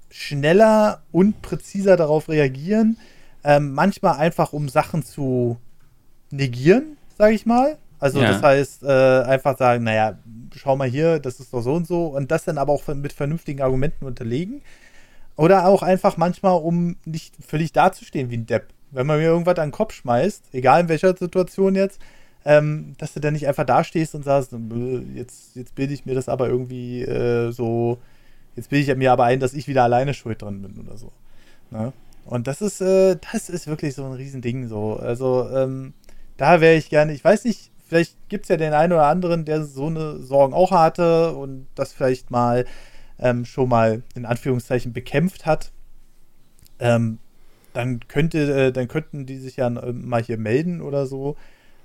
schneller und präziser darauf reagieren. Ähm, manchmal einfach, um Sachen zu negieren, sage ich mal. Also ja. das heißt, äh, einfach sagen, naja, schau mal hier, das ist doch so und so. Und das dann aber auch mit vernünftigen Argumenten unterlegen. Oder auch einfach manchmal, um nicht völlig dazustehen wie ein Depp. Wenn man mir irgendwas an den Kopf schmeißt, egal in welcher Situation jetzt, ähm, dass du dann nicht einfach dastehst und sagst, jetzt, jetzt bilde ich mir das aber irgendwie äh, so, jetzt bilde ich mir aber ein, dass ich wieder alleine schuld dran bin oder so. Ne? Und das ist, äh, das ist wirklich so ein Riesending so. Also, ähm, da wäre ich gerne, ich weiß nicht, vielleicht gibt es ja den einen oder anderen, der so eine Sorgen auch hatte und das vielleicht mal ähm, schon mal in Anführungszeichen bekämpft hat. Ähm, dann könnte, äh, dann könnten die sich ja äh, mal hier melden oder so.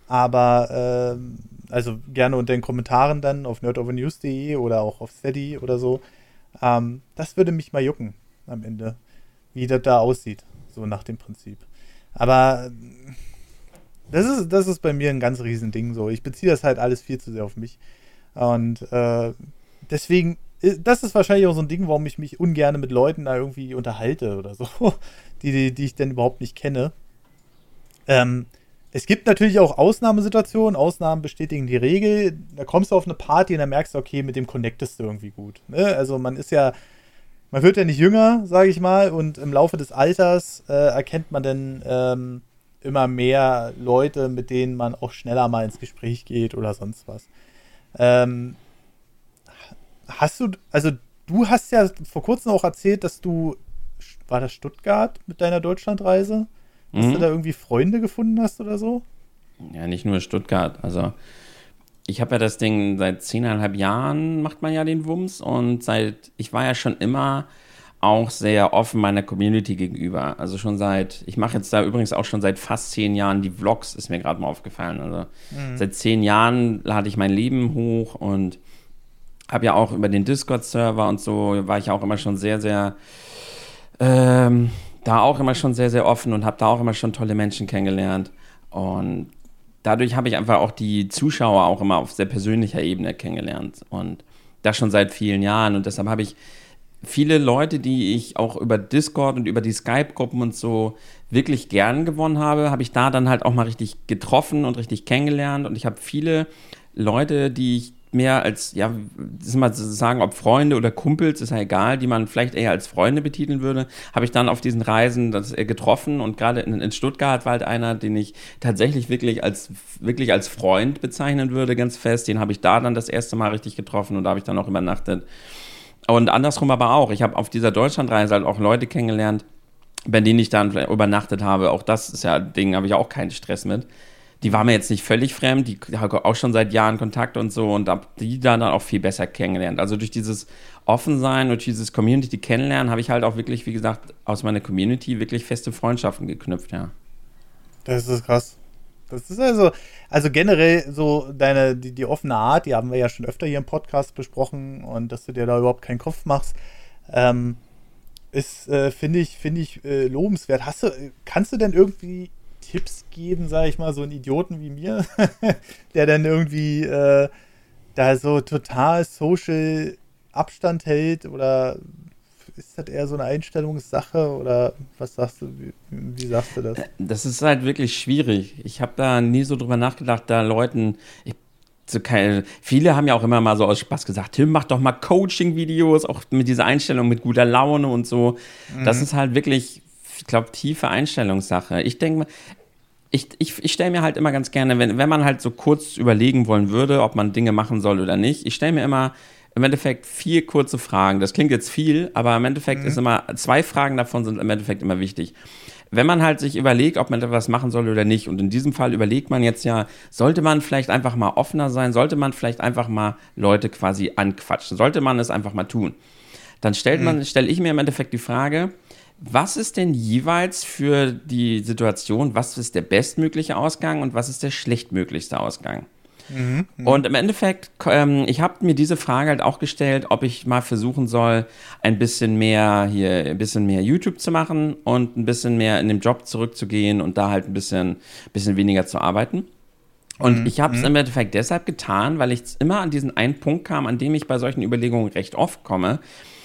Aber ähm, also gerne unter den Kommentaren dann auf nerdovernews.de oder auch auf Steady oder so. Ähm, das würde mich mal jucken am Ende, wie das da aussieht, so nach dem Prinzip. Aber das ist, das ist bei mir ein ganz riesen Ding so. Ich beziehe das halt alles viel zu sehr auf mich. Und äh, deswegen, äh, das ist wahrscheinlich auch so ein Ding, warum ich mich ungern mit Leuten da irgendwie unterhalte oder so, die, die, die ich denn überhaupt nicht kenne. Ähm, es gibt natürlich auch Ausnahmesituationen, Ausnahmen bestätigen die Regel. Da kommst du auf eine Party und dann merkst du, okay, mit dem connectest du irgendwie gut. Ne? Also man ist ja, man wird ja nicht jünger, sage ich mal, und im Laufe des Alters äh, erkennt man dann ähm, immer mehr Leute, mit denen man auch schneller mal ins Gespräch geht oder sonst was. Ähm, hast du, also du hast ja vor kurzem auch erzählt, dass du, war das Stuttgart mit deiner Deutschlandreise? Dass mhm. du da irgendwie Freunde gefunden hast oder so? Ja, nicht nur Stuttgart. Also ich habe ja das Ding seit zehneinhalb Jahren macht man ja den Wumms und seit, ich war ja schon immer auch sehr offen meiner Community gegenüber. Also schon seit, ich mache jetzt da übrigens auch schon seit fast zehn Jahren die Vlogs, ist mir gerade mal aufgefallen. Also mhm. seit zehn Jahren lade ich mein Leben hoch und habe ja auch über den Discord-Server und so, war ich auch immer schon sehr, sehr, ähm, da auch immer schon sehr, sehr offen und habe da auch immer schon tolle Menschen kennengelernt. Und dadurch habe ich einfach auch die Zuschauer auch immer auf sehr persönlicher Ebene kennengelernt. Und das schon seit vielen Jahren. Und deshalb habe ich viele Leute, die ich auch über Discord und über die Skype-Gruppen und so wirklich gern gewonnen habe, habe ich da dann halt auch mal richtig getroffen und richtig kennengelernt. Und ich habe viele Leute, die ich mehr als, ja, das mal sagen, ob Freunde oder Kumpels, ist ja egal, die man vielleicht eher als Freunde betiteln würde, habe ich dann auf diesen Reisen das, äh, getroffen und gerade in, in, Stuttgart war halt einer, den ich tatsächlich wirklich als, wirklich als Freund bezeichnen würde, ganz fest. Den habe ich da dann das erste Mal richtig getroffen und da habe ich dann auch übernachtet. Und andersrum aber auch. Ich habe auf dieser Deutschlandreise halt auch Leute kennengelernt, bei denen ich dann übernachtet habe. Auch das ist ja ein Ding, habe ich auch keinen Stress mit. Die waren mir jetzt nicht völlig fremd, die haben auch schon seit Jahren Kontakt und so und habe die dann auch viel besser kennengelernt. Also durch dieses Offensein, durch dieses Community kennenlernen, habe ich halt auch wirklich, wie gesagt, aus meiner Community wirklich feste Freundschaften geknüpft, ja. Das ist krass. Das ist also, also generell so deine, die, die offene Art, die haben wir ja schon öfter hier im Podcast besprochen und dass du dir da überhaupt keinen Kopf machst, ähm, ist, äh, finde ich, finde ich äh, lobenswert. Hast du, kannst du denn irgendwie Tipps geben, sage ich mal, so einen Idioten wie mir, der dann irgendwie äh, da so total social Abstand hält oder ist das eher so eine Einstellungssache oder was sagst du, wie, wie sagst du das? Das ist halt wirklich schwierig. Ich habe da nie so drüber nachgedacht, da Leuten, ich, so keine, viele haben ja auch immer mal so aus Spaß gesagt, Tim, mach doch mal Coaching-Videos, auch mit dieser Einstellung, mit guter Laune und so. Mhm. Das ist halt wirklich, ich glaube, tiefe Einstellungssache. Ich denke mal, ich, ich, ich stelle mir halt immer ganz gerne, wenn, wenn man halt so kurz überlegen wollen würde, ob man Dinge machen soll oder nicht, ich stelle mir immer im Endeffekt vier kurze Fragen. Das klingt jetzt viel, aber im Endeffekt mhm. ist immer, zwei Fragen davon sind im Endeffekt immer wichtig. Wenn man halt sich überlegt, ob man etwas machen soll oder nicht, und in diesem Fall überlegt man jetzt ja, sollte man vielleicht einfach mal offener sein, sollte man vielleicht einfach mal Leute quasi anquatschen, sollte man es einfach mal tun. Dann stellt man, mhm. stelle ich mir im Endeffekt die Frage, was ist denn jeweils für die Situation, was ist der bestmögliche Ausgang und was ist der schlechtmöglichste Ausgang? Mhm, und im Endeffekt, ähm, ich habe mir diese Frage halt auch gestellt, ob ich mal versuchen soll, ein bisschen mehr hier, ein bisschen mehr YouTube zu machen und ein bisschen mehr in den Job zurückzugehen und da halt ein bisschen, bisschen weniger zu arbeiten. Und mhm. ich habe es mhm. im Endeffekt deshalb getan, weil ich immer an diesen einen Punkt kam, an dem ich bei solchen Überlegungen recht oft komme.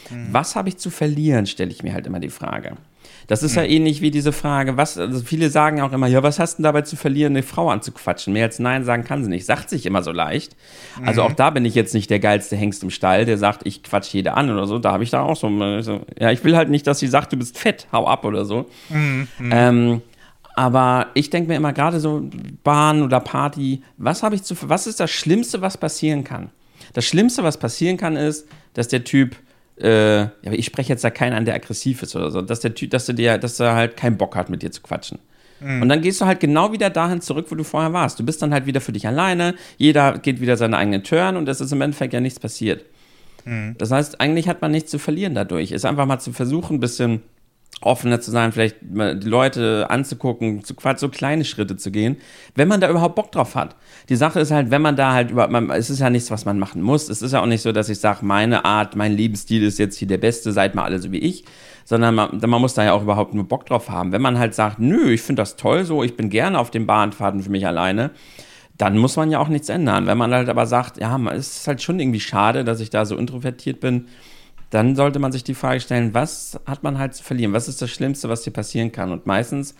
Mhm. Was habe ich zu verlieren, stelle ich mir halt immer die Frage. Das ist ja hm. ähnlich wie diese Frage, was, also viele sagen auch immer, ja, was hast du dabei zu verlieren, eine Frau anzuquatschen? Mehr als Nein sagen kann sie nicht. Sagt sich immer so leicht. Also mhm. auch da bin ich jetzt nicht der geilste Hengst im Stall, der sagt, ich quatsch jede an oder so. Da habe ich da auch so, so, ja, ich will halt nicht, dass sie sagt, du bist fett, hau ab oder so. Mhm. Ähm, aber ich denke mir immer gerade so Bahn oder Party, was habe ich zu, was ist das Schlimmste, was passieren kann? Das Schlimmste, was passieren kann, ist, dass der Typ äh, aber ich spreche jetzt da keinen an, der aggressiv ist oder so, dass der Typ, dass er dir, dass er halt keinen Bock hat, mit dir zu quatschen. Mhm. Und dann gehst du halt genau wieder dahin zurück, wo du vorher warst. Du bist dann halt wieder für dich alleine, jeder geht wieder seine eigenen Turn und es ist im Endeffekt ja nichts passiert. Mhm. Das heißt, eigentlich hat man nichts zu verlieren dadurch. Ist einfach mal zu versuchen, ein bisschen offener zu sein, vielleicht die Leute anzugucken, zu so kleine Schritte zu gehen, wenn man da überhaupt Bock drauf hat. Die Sache ist halt, wenn man da halt über, man, es ist ja nichts, was man machen muss. Es ist ja auch nicht so, dass ich sage, meine Art, mein Lebensstil ist jetzt hier der beste, seid mal alle so wie ich, sondern man, man muss da ja auch überhaupt nur Bock drauf haben. Wenn man halt sagt, nö, ich finde das toll so, ich bin gerne auf den Bahnfahrten für mich alleine, dann muss man ja auch nichts ändern. Wenn man halt aber sagt, ja, es ist halt schon irgendwie schade, dass ich da so introvertiert bin, dann sollte man sich die Frage stellen, was hat man halt zu verlieren? Was ist das Schlimmste, was dir passieren kann? Und meistens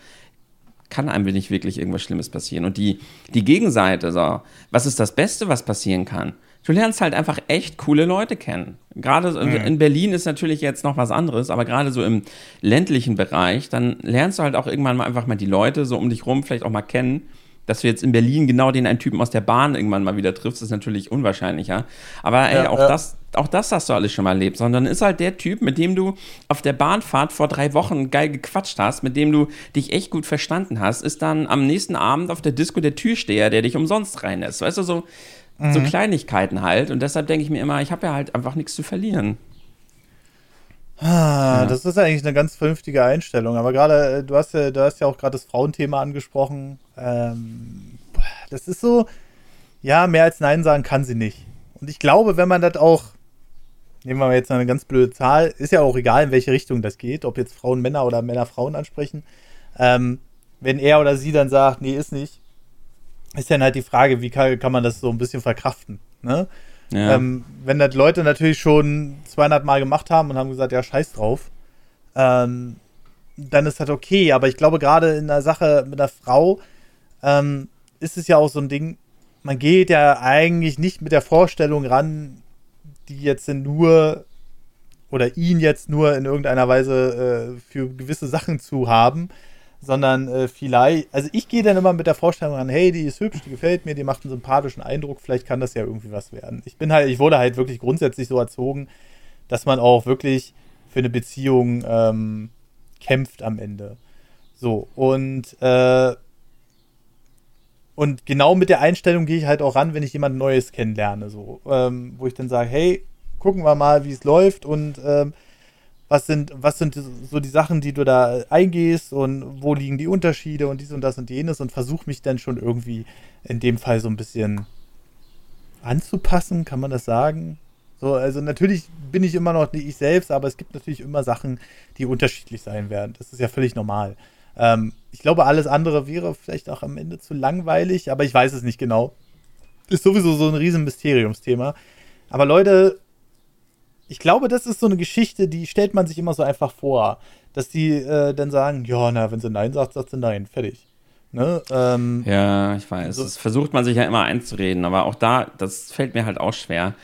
kann einem nicht wirklich irgendwas Schlimmes passieren. Und die, die Gegenseite, so, was ist das Beste, was passieren kann? Du lernst halt einfach echt coole Leute kennen. Gerade mhm. in Berlin ist natürlich jetzt noch was anderes, aber gerade so im ländlichen Bereich, dann lernst du halt auch irgendwann mal einfach mal die Leute so um dich rum vielleicht auch mal kennen dass du jetzt in Berlin genau den einen Typen aus der Bahn irgendwann mal wieder triffst, ist natürlich unwahrscheinlicher. Aber ey, ja, auch, ja. Das, auch das hast du alles schon mal erlebt, sondern ist halt der Typ, mit dem du auf der Bahnfahrt vor drei Wochen geil gequatscht hast, mit dem du dich echt gut verstanden hast, ist dann am nächsten Abend auf der Disco der Türsteher, der dich umsonst reinlässt. Weißt du, so, mhm. so Kleinigkeiten halt. Und deshalb denke ich mir immer, ich habe ja halt einfach nichts zu verlieren. Ah, ja. Das ist eigentlich eine ganz vernünftige Einstellung. Aber gerade, äh, du hast ja, du hast ja auch gerade das Frauenthema angesprochen. Ähm, das ist so, ja, mehr als Nein sagen kann sie nicht. Und ich glaube, wenn man das auch, nehmen wir mal jetzt eine ganz blöde Zahl, ist ja auch egal, in welche Richtung das geht, ob jetzt Frauen Männer oder Männer Frauen ansprechen. Ähm, wenn er oder sie dann sagt, nee, ist nicht, ist dann halt die Frage, wie kann, kann man das so ein bisschen verkraften. Ne? Ja. Ähm, wenn das Leute natürlich schon 200 Mal gemacht haben und haben gesagt, ja, scheiß drauf, ähm, dann ist das okay. Aber ich glaube, gerade in der Sache mit der Frau ähm, ist es ja auch so ein Ding, man geht ja eigentlich nicht mit der Vorstellung ran, die jetzt nur oder ihn jetzt nur in irgendeiner Weise äh, für gewisse Sachen zu haben, sondern äh, vielleicht, also ich gehe dann immer mit der Vorstellung an, hey, die ist hübsch, die gefällt mir, die macht einen sympathischen Eindruck, vielleicht kann das ja irgendwie was werden. Ich bin halt, ich wurde halt wirklich grundsätzlich so erzogen, dass man auch wirklich für eine Beziehung ähm, kämpft am Ende. So, und äh, und genau mit der Einstellung gehe ich halt auch ran, wenn ich jemand Neues kennenlerne, so, ähm, wo ich dann sage, hey, gucken wir mal, wie es läuft und ähm, was sind, was sind so die Sachen, die du da eingehst und wo liegen die Unterschiede und dies und das und jenes und versuche mich dann schon irgendwie in dem Fall so ein bisschen anzupassen, kann man das sagen? So, also natürlich bin ich immer noch nicht ich selbst, aber es gibt natürlich immer Sachen, die unterschiedlich sein werden. Das ist ja völlig normal. Ähm, ich glaube, alles andere wäre vielleicht auch am Ende zu langweilig, aber ich weiß es nicht genau. Ist sowieso so ein riesen Mysteriumsthema. Aber Leute, ich glaube, das ist so eine Geschichte, die stellt man sich immer so einfach vor. Dass die äh, dann sagen, ja, na, wenn sie Nein sagt, sagt sie Nein, fertig. Ne? Ähm, ja, ich weiß. So. Das versucht man sich ja immer einzureden, aber auch da, das fällt mir halt auch schwer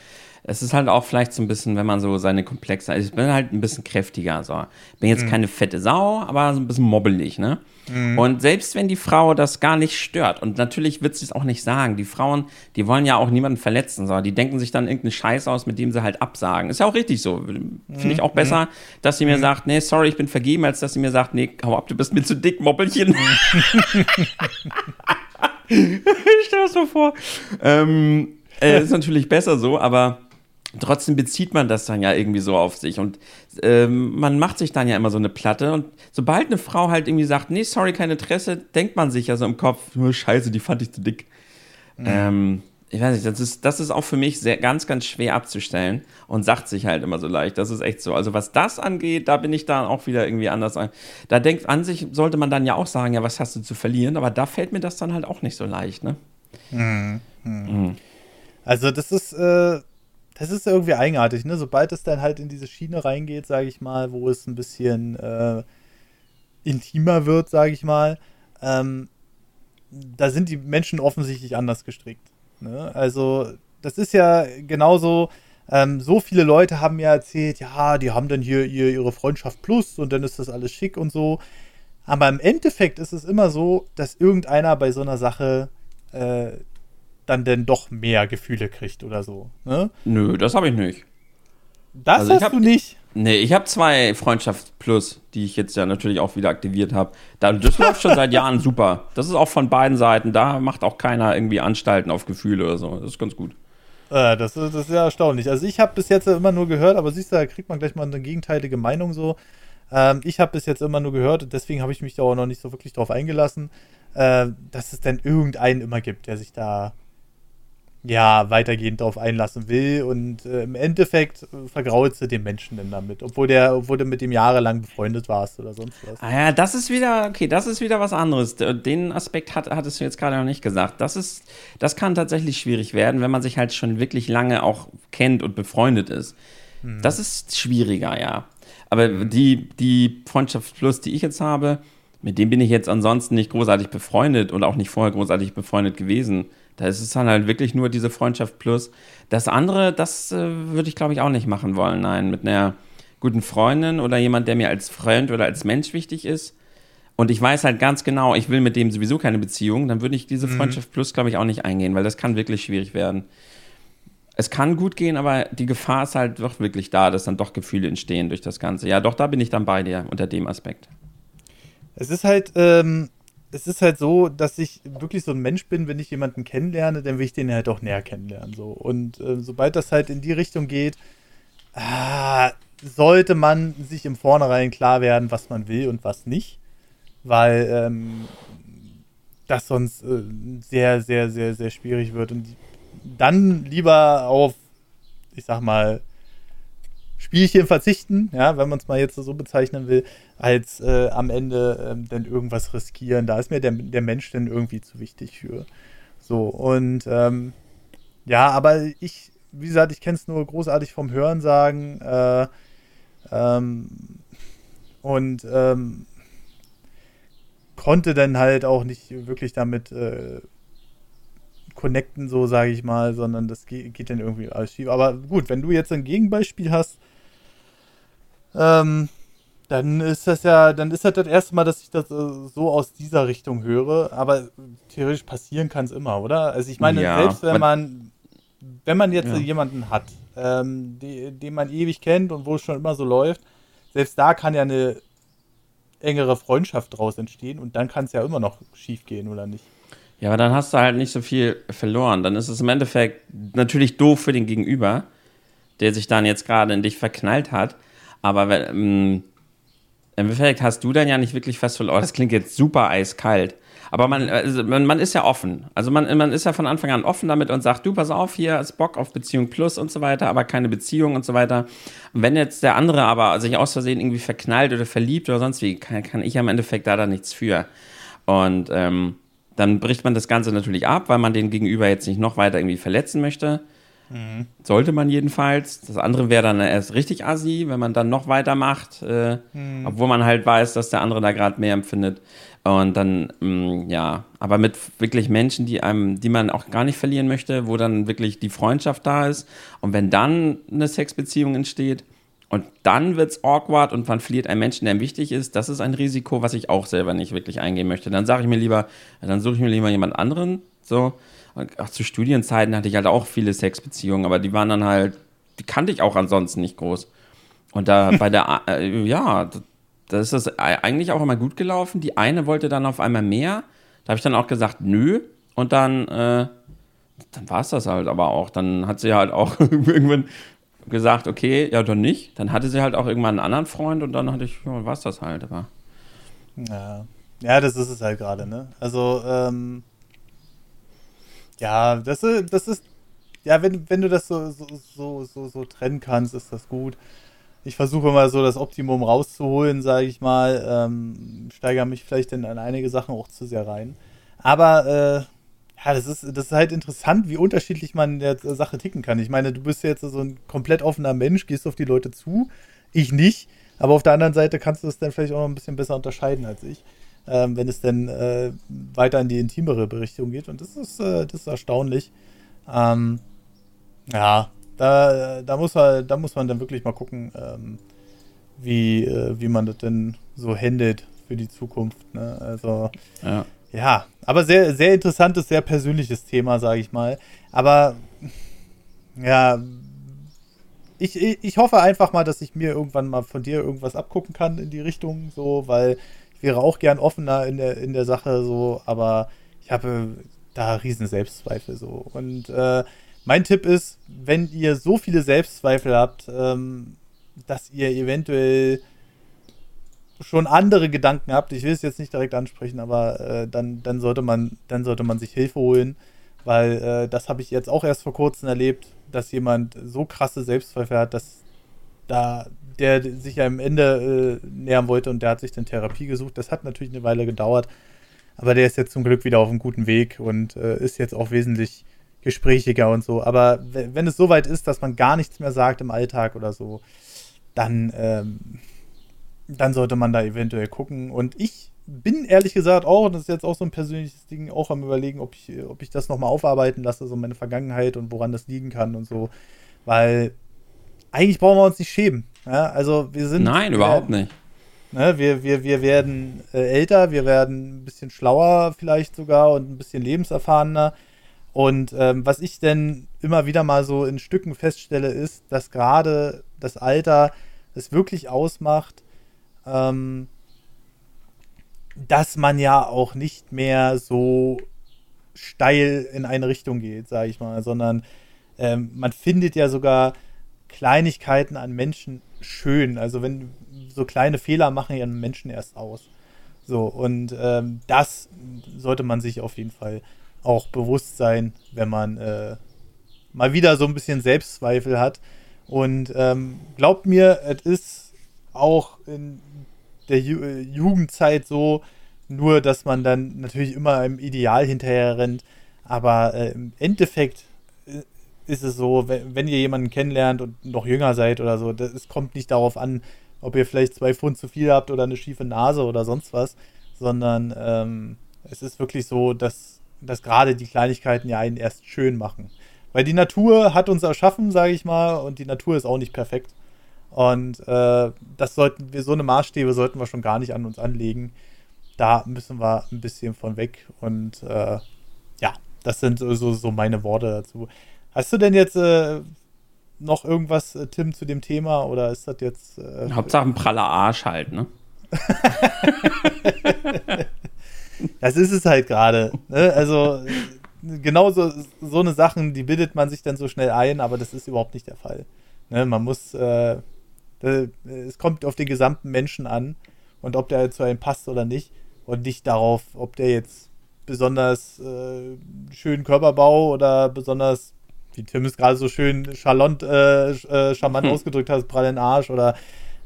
es ist halt auch vielleicht so ein bisschen, wenn man so seine komplexe, also ich bin halt ein bisschen kräftiger, so. Bin jetzt mhm. keine fette Sau, aber so ein bisschen mobbelig, ne? Mhm. Und selbst wenn die Frau das gar nicht stört, und natürlich wird sie es auch nicht sagen, die Frauen, die wollen ja auch niemanden verletzen, so. Die denken sich dann irgendeinen Scheiß aus, mit dem sie halt absagen. Ist ja auch richtig so. Finde ich auch mhm. besser, dass sie mir mhm. sagt, nee, sorry, ich bin vergeben, als dass sie mir sagt, nee, hau ab, du bist mir zu dick, Moppelchen. ich stell das so vor. Ähm, äh, ist natürlich besser so, aber trotzdem bezieht man das dann ja irgendwie so auf sich und ähm, man macht sich dann ja immer so eine Platte und sobald eine Frau halt irgendwie sagt, nee, sorry, kein Interesse, denkt man sich ja so im Kopf, nur scheiße, die fand ich zu dick. Mhm. Ähm, ich weiß nicht, das ist, das ist auch für mich sehr, ganz, ganz schwer abzustellen und sagt sich halt immer so leicht. Das ist echt so. Also was das angeht, da bin ich dann auch wieder irgendwie anders. Da denkt an sich, sollte man dann ja auch sagen, ja, was hast du zu verlieren? Aber da fällt mir das dann halt auch nicht so leicht, ne? Mhm. Mhm. Also das ist, äh, das ist irgendwie eigenartig, ne? Sobald es dann halt in diese Schiene reingeht, sage ich mal, wo es ein bisschen äh, intimer wird, sage ich mal, ähm, da sind die Menschen offensichtlich anders gestrickt. Ne? Also, das ist ja genauso. Ähm, so viele Leute haben mir erzählt, ja, die haben dann hier ihr, ihre Freundschaft plus und dann ist das alles schick und so. Aber im Endeffekt ist es immer so, dass irgendeiner bei so einer Sache äh, dann denn doch mehr Gefühle kriegt oder so. Ne? Nö, das habe ich nicht. Das also hast hab, du nicht? Nee, ich habe zwei Freundschaft Plus, die ich jetzt ja natürlich auch wieder aktiviert habe. Das läuft schon seit Jahren super. Das ist auch von beiden Seiten. Da macht auch keiner irgendwie Anstalten auf Gefühle oder so. Das ist ganz gut. Äh, das, ist, das ist ja erstaunlich. Also ich habe bis jetzt immer nur gehört, aber siehst du, da kriegt man gleich mal eine gegenteilige Meinung so. Ähm, ich habe bis jetzt immer nur gehört, deswegen habe ich mich da auch noch nicht so wirklich drauf eingelassen, äh, dass es dann irgendeinen immer gibt, der sich da ja, weitergehend darauf einlassen will. Und äh, im Endeffekt äh, vergraulst du den Menschen denn damit, obwohl, der, obwohl du mit dem jahrelang befreundet warst oder sonst was. Ah ja, das ist wieder, okay, das ist wieder was anderes. Den Aspekt hat, hattest du jetzt gerade noch nicht gesagt. Das ist, das kann tatsächlich schwierig werden, wenn man sich halt schon wirklich lange auch kennt und befreundet ist. Hm. Das ist schwieriger, ja. Aber die, die Freundschaft Plus, die ich jetzt habe, mit dem bin ich jetzt ansonsten nicht großartig befreundet und auch nicht vorher großartig befreundet gewesen. Da ist es dann halt wirklich nur diese Freundschaft plus. Das andere, das äh, würde ich glaube ich auch nicht machen wollen. Nein, mit einer guten Freundin oder jemand, der mir als Freund oder als Mensch wichtig ist. Und ich weiß halt ganz genau, ich will mit dem sowieso keine Beziehung, dann würde ich diese mhm. Freundschaft plus, glaube ich, auch nicht eingehen, weil das kann wirklich schwierig werden. Es kann gut gehen, aber die Gefahr ist halt doch wirklich da, dass dann doch Gefühle entstehen durch das Ganze. Ja, doch, da bin ich dann bei dir unter dem Aspekt. Es ist halt, ähm, es ist halt so, dass ich wirklich so ein Mensch bin, wenn ich jemanden kennenlerne, dann will ich den halt auch näher kennenlernen. So. Und äh, sobald das halt in die Richtung geht, ah, sollte man sich im Vornherein klar werden, was man will und was nicht. Weil ähm, das sonst äh, sehr, sehr, sehr, sehr schwierig wird. Und dann lieber auf, ich sag mal, Spielchen verzichten, ja, wenn man es mal jetzt so bezeichnen will, als äh, am Ende ähm, dann irgendwas riskieren. Da ist mir der, der Mensch dann irgendwie zu wichtig für. So, und ähm, ja, aber ich, wie gesagt, ich kenne es nur großartig vom Hörensagen. Äh, ähm, und ähm, konnte dann halt auch nicht wirklich damit äh, connecten, so sage ich mal, sondern das geht, geht dann irgendwie alles schief. Aber gut, wenn du jetzt ein Gegenbeispiel hast, ähm, dann ist das ja, dann ist das das erste Mal, dass ich das äh, so aus dieser Richtung höre. Aber theoretisch passieren kann es immer, oder? Also ich meine, ja, selbst wenn man, wenn man jetzt ja. jemanden hat, ähm, die, den man ewig kennt und wo es schon immer so läuft, selbst da kann ja eine engere Freundschaft draus entstehen und dann kann es ja immer noch schief gehen, oder nicht? Ja, aber dann hast du halt nicht so viel verloren. Dann ist es im Endeffekt natürlich doof für den Gegenüber, der sich dann jetzt gerade in dich verknallt hat. Aber wenn, ähm, im Endeffekt hast du dann ja nicht wirklich fest verloren. Oh, das klingt jetzt super eiskalt. Aber man, also man, man, ist ja offen. Also man, man ist ja von Anfang an offen damit und sagt, du, pass auf, hier ist Bock auf Beziehung plus und so weiter, aber keine Beziehung und so weiter. Und wenn jetzt der andere aber sich aus Versehen irgendwie verknallt oder verliebt oder sonst wie, kann, kann ich im Endeffekt da dann nichts für. Und ähm, dann bricht man das Ganze natürlich ab, weil man den Gegenüber jetzt nicht noch weiter irgendwie verletzen möchte. Mhm. Sollte man jedenfalls. Das andere wäre dann erst richtig assi, wenn man dann noch weitermacht, äh, mhm. obwohl man halt weiß, dass der andere da gerade mehr empfindet. Und dann, mh, mm, ja, aber mit wirklich Menschen, die einem, die man auch gar nicht verlieren möchte, wo dann wirklich die Freundschaft da ist. Und wenn dann eine Sexbeziehung entsteht und dann wird es awkward und man verliert einen Menschen, der einem wichtig ist, das ist ein Risiko, was ich auch selber nicht wirklich eingehen möchte. Dann sage ich mir lieber, dann suche ich mir lieber jemand anderen, so auch zu Studienzeiten hatte ich halt auch viele Sexbeziehungen, aber die waren dann halt, die kannte ich auch ansonsten nicht groß. Und da bei der, äh, ja, da ist das eigentlich auch immer gut gelaufen. Die eine wollte dann auf einmal mehr. Da habe ich dann auch gesagt, nö. Und dann, äh, dann war es das halt aber auch. Dann hat sie halt auch irgendwann gesagt, okay, ja, dann nicht. Dann hatte sie halt auch irgendwann einen anderen Freund und dann hatte ich, ja, war es das halt. Aber. Ja. ja, das ist es halt gerade, ne? Also, ähm, ja, das, das ist, ja, wenn, wenn du das so, so, so, so, so trennen kannst, ist das gut. Ich versuche mal so das Optimum rauszuholen, sage ich mal. Ähm, steigere mich vielleicht in, in einige Sachen auch zu sehr rein. Aber äh, ja, das ist, das ist halt interessant, wie unterschiedlich man in der Sache ticken kann. Ich meine, du bist jetzt so ein komplett offener Mensch, gehst auf die Leute zu, ich nicht. Aber auf der anderen Seite kannst du es dann vielleicht auch noch ein bisschen besser unterscheiden als ich, ähm, wenn es dann äh, weiter in die intimere Berichtung geht. Und das ist, äh, das ist erstaunlich. Ähm, ja, da, da, muss man, da muss man dann wirklich mal gucken, ähm, wie, äh, wie man das denn so handelt für die Zukunft. Ne? Also, ja. Ja, aber sehr, sehr interessantes, sehr persönliches Thema, sage ich mal. Aber ja, ich, ich hoffe einfach mal, dass ich mir irgendwann mal von dir irgendwas abgucken kann in die Richtung, so, weil wäre auch gern offener in der, in der Sache, so, aber ich habe da riesen Selbstzweifel, so. Und äh, mein Tipp ist, wenn ihr so viele Selbstzweifel habt, ähm, dass ihr eventuell schon andere Gedanken habt, ich will es jetzt nicht direkt ansprechen, aber äh, dann, dann, sollte man, dann sollte man sich Hilfe holen, weil äh, das habe ich jetzt auch erst vor kurzem erlebt, dass jemand so krasse Selbstzweifel hat, dass da der sich ja am Ende äh, nähern wollte und der hat sich dann Therapie gesucht. Das hat natürlich eine Weile gedauert, aber der ist jetzt zum Glück wieder auf einem guten Weg und äh, ist jetzt auch wesentlich gesprächiger und so. Aber wenn es soweit ist, dass man gar nichts mehr sagt im Alltag oder so, dann ähm, dann sollte man da eventuell gucken. Und ich bin ehrlich gesagt auch, das ist jetzt auch so ein persönliches Ding, auch am überlegen, ob ich, ob ich das nochmal aufarbeiten lasse, so meine Vergangenheit und woran das liegen kann und so. Weil eigentlich brauchen wir uns nicht schämen. Ja? Also wir sind. Nein, überhaupt nicht. Ne, wir, wir, wir werden äh, älter, wir werden ein bisschen schlauer vielleicht sogar und ein bisschen lebenserfahrener. Und ähm, was ich denn immer wieder mal so in Stücken feststelle, ist, dass gerade das Alter es wirklich ausmacht, ähm, dass man ja auch nicht mehr so steil in eine Richtung geht, sage ich mal, sondern ähm, man findet ja sogar Kleinigkeiten an Menschen schön. Also wenn so kleine Fehler machen ja Menschen erst aus. So, und ähm, das sollte man sich auf jeden Fall auch bewusst sein, wenn man äh, mal wieder so ein bisschen Selbstzweifel hat. Und ähm, glaubt mir, es ist auch in der Ju äh, Jugendzeit so, nur dass man dann natürlich immer im Ideal hinterher rennt. Aber äh, im Endeffekt ist es so, wenn, ihr jemanden kennenlernt und noch jünger seid oder so, es kommt nicht darauf an, ob ihr vielleicht zwei Pfund zu viel habt oder eine schiefe Nase oder sonst was, sondern ähm, es ist wirklich so, dass, dass gerade die Kleinigkeiten ja einen erst schön machen. Weil die Natur hat uns erschaffen, sage ich mal, und die Natur ist auch nicht perfekt. Und äh, das sollten wir, so eine Maßstäbe sollten wir schon gar nicht an uns anlegen. Da müssen wir ein bisschen von weg. Und äh, ja, das sind so, so meine Worte dazu. Hast du denn jetzt äh, noch irgendwas, äh, Tim, zu dem Thema? Oder ist das jetzt. Äh, Hauptsache ein praller Arsch halt, ne? das ist es halt gerade. Ne? Also, genau so, so eine Sachen, die bildet man sich dann so schnell ein, aber das ist überhaupt nicht der Fall. Ne? Man muss äh, äh, es kommt auf den gesamten Menschen an und ob der zu einem passt oder nicht und nicht darauf, ob der jetzt besonders äh, schönen Körperbau oder besonders, wie Tim es gerade so schön charmant, äh, äh, charmant hm. ausgedrückt hat, prallen Arsch oder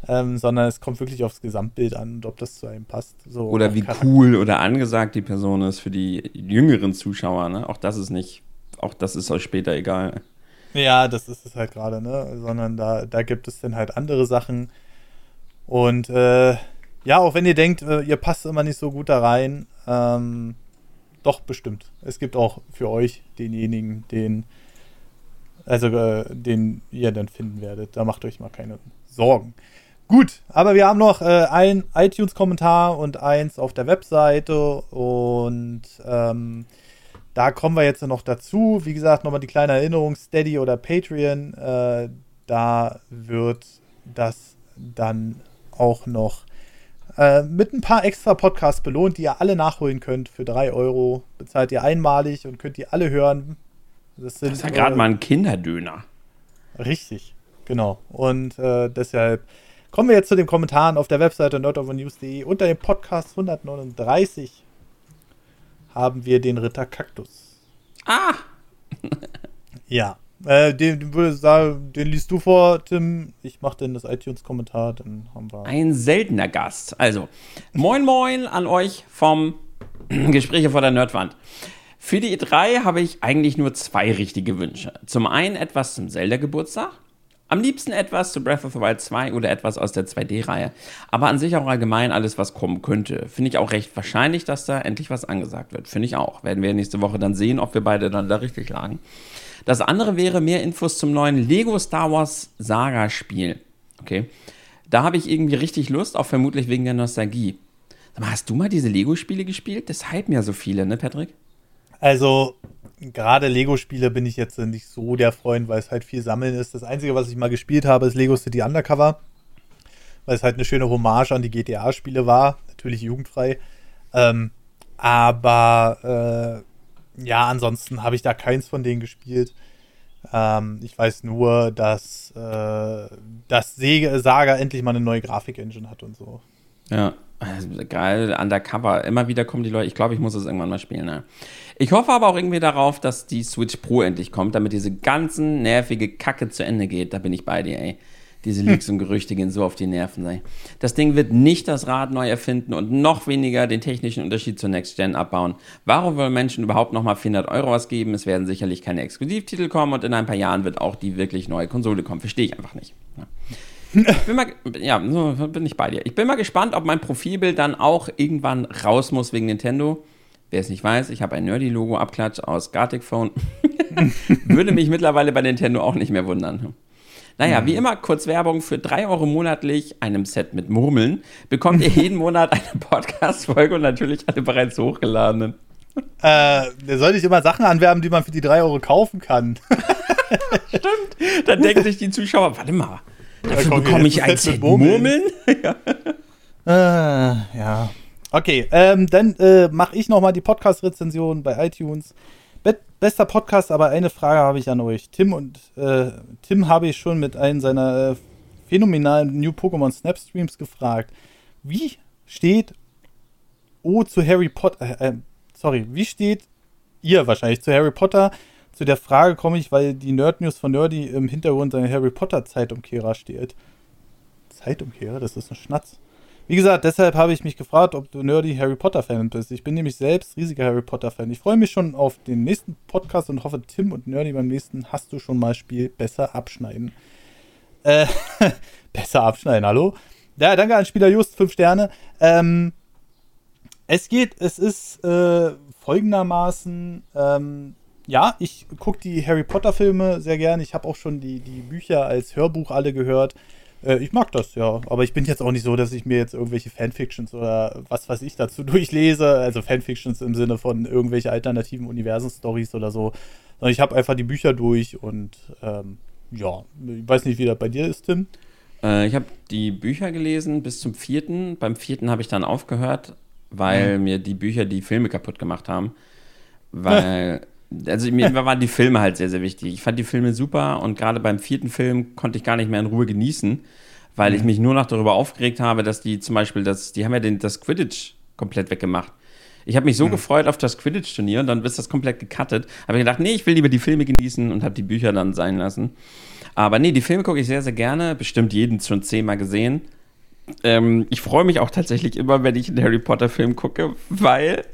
ähm, sondern es kommt wirklich aufs Gesamtbild an und ob das zu einem passt. So, oder wie Charakter. cool oder angesagt die Person ist für die jüngeren Zuschauer. Ne? Auch das ist nicht, auch das ist euch später egal. Ja, das ist es halt gerade, ne? Sondern da, da gibt es dann halt andere Sachen. Und äh, ja, auch wenn ihr denkt, äh, ihr passt immer nicht so gut da rein, ähm, doch bestimmt. Es gibt auch für euch denjenigen, den, also äh, den ihr dann finden werdet. Da macht euch mal keine Sorgen. Gut, aber wir haben noch äh, ein iTunes-Kommentar und eins auf der Webseite und ähm, da kommen wir jetzt noch dazu. Wie gesagt, nochmal die kleine Erinnerung: Steady oder Patreon. Äh, da wird das dann auch noch äh, mit ein paar extra Podcasts belohnt, die ihr alle nachholen könnt. Für 3 Euro bezahlt ihr einmalig und könnt ihr alle hören. Das, sind, das ist ja gerade äh, mal ein Kinderdöner. Richtig, genau. Und äh, deshalb kommen wir jetzt zu den Kommentaren auf der Webseite nerdovernews.de. Unter dem Podcast 139 haben wir den Ritter Kaktus. Ah! ja. Äh, den, den, den liest du vor, Tim. Ich mache dann das iTunes-Kommentar, dann haben wir. Ein seltener Gast. Also, moin moin an euch vom Gespräche vor der Nerdwand. Für die E3 habe ich eigentlich nur zwei richtige Wünsche. Zum einen etwas zum Zelda-Geburtstag. Am liebsten etwas zu Breath of the Wild 2 oder etwas aus der 2D-Reihe. Aber an sich auch allgemein alles, was kommen könnte. Finde ich auch recht wahrscheinlich, dass da endlich was angesagt wird. Finde ich auch. Werden wir nächste Woche dann sehen, ob wir beide dann da richtig lagen. Das andere wäre mehr Infos zum neuen Lego Star Wars Saga Spiel. Okay. Da habe ich irgendwie richtig Lust, auch vermutlich wegen der Nostalgie. Hast du mal diese Lego-Spiele gespielt? Das hypen ja so viele, ne, Patrick? Also, gerade Lego-Spiele bin ich jetzt nicht so der Freund, weil es halt viel Sammeln ist. Das Einzige, was ich mal gespielt habe, ist Lego City Undercover. Weil es halt eine schöne Hommage an die GTA-Spiele war. Natürlich jugendfrei. Ähm, aber äh, ja, ansonsten habe ich da keins von denen gespielt. Ähm, ich weiß nur, dass äh, das Saga endlich mal eine neue Grafik-Engine hat und so. Ja, also, geil, Undercover. Immer wieder kommen die Leute. Ich glaube, ich muss es irgendwann mal spielen. Ne? Ich hoffe aber auch irgendwie darauf, dass die Switch Pro endlich kommt, damit diese ganzen nervige Kacke zu Ende geht. Da bin ich bei dir, ey. Diese Leaks hm. und Gerüchte gehen so auf die Nerven. Ey. Das Ding wird nicht das Rad neu erfinden und noch weniger den technischen Unterschied zur Next Gen abbauen. Warum wollen Menschen überhaupt nochmal 400 Euro ausgeben? Es werden sicherlich keine Exklusivtitel kommen und in ein paar Jahren wird auch die wirklich neue Konsole kommen. Verstehe ich einfach nicht. Ja. Ich bin mal, ja, so bin ich bei dir. Ich bin mal gespannt, ob mein Profilbild dann auch irgendwann raus muss wegen Nintendo. Wer es nicht weiß, ich habe ein Nerdy-Logo-Abklatsch aus Gartic Phone. Würde mich mittlerweile bei Nintendo auch nicht mehr wundern. Naja, wie immer, kurz Werbung für 3 Euro monatlich, einem Set mit Murmeln, bekommt ihr jeden Monat eine Podcast-Folge und natürlich alle bereits hochgeladenen. Äh, soll ich immer Sachen anwerben, die man für die 3 Euro kaufen kann. Stimmt. Dann denken sich die Zuschauer, warte mal, Dafür bekomme ich ein Set Murmeln. ja. Äh, ja. Okay, ähm, dann äh, mache ich nochmal die Podcast-Rezension bei iTunes. Be bester Podcast, aber eine Frage habe ich an euch. Tim und äh, Tim habe ich schon mit einem seiner äh, phänomenalen New Pokémon Snap Streams gefragt. Wie steht O zu Harry Potter? Äh, äh, sorry, wie steht ihr wahrscheinlich zu Harry Potter? zu der Frage komme ich, weil die Nerd News von Nerdy im Hintergrund seine Harry Potter Zeitumkehrer steht. Zeitumkehrer? Das ist ein Schnatz. Wie gesagt, deshalb habe ich mich gefragt, ob du Nerdy Harry Potter Fan bist. Ich bin nämlich selbst riesiger Harry Potter Fan. Ich freue mich schon auf den nächsten Podcast und hoffe, Tim und Nerdy beim nächsten hast du schon mal Spiel besser abschneiden. Äh, besser abschneiden, hallo? Ja, danke an Spieler Just, 5 Sterne. Ähm, es geht, es ist äh, folgendermaßen, ähm, ja, ich gucke die Harry Potter-Filme sehr gerne. Ich habe auch schon die, die Bücher als Hörbuch alle gehört. Äh, ich mag das, ja. Aber ich bin jetzt auch nicht so, dass ich mir jetzt irgendwelche Fanfictions oder was weiß ich dazu durchlese. Also Fanfictions im Sinne von irgendwelche alternativen Universen-Stories oder so. Sondern ich habe einfach die Bücher durch und ähm, ja, ich weiß nicht, wie das bei dir ist, Tim. Äh, ich habe die Bücher gelesen bis zum vierten. Beim vierten habe ich dann aufgehört, weil mhm. mir die Bücher die Filme kaputt gemacht haben. Weil also mir waren die Filme halt sehr, sehr wichtig. Ich fand die Filme super und gerade beim vierten Film konnte ich gar nicht mehr in Ruhe genießen, weil mhm. ich mich nur noch darüber aufgeregt habe, dass die zum Beispiel, das, die haben ja den, das Quidditch komplett weggemacht. Ich habe mich so mhm. gefreut auf das Quidditch-Turnier und dann ist das komplett gecuttet. Habe ich gedacht, nee, ich will lieber die Filme genießen und habe die Bücher dann sein lassen. Aber nee, die Filme gucke ich sehr, sehr gerne. Bestimmt jeden schon zehnmal gesehen. Ähm, ich freue mich auch tatsächlich immer, wenn ich einen Harry Potter-Film gucke, weil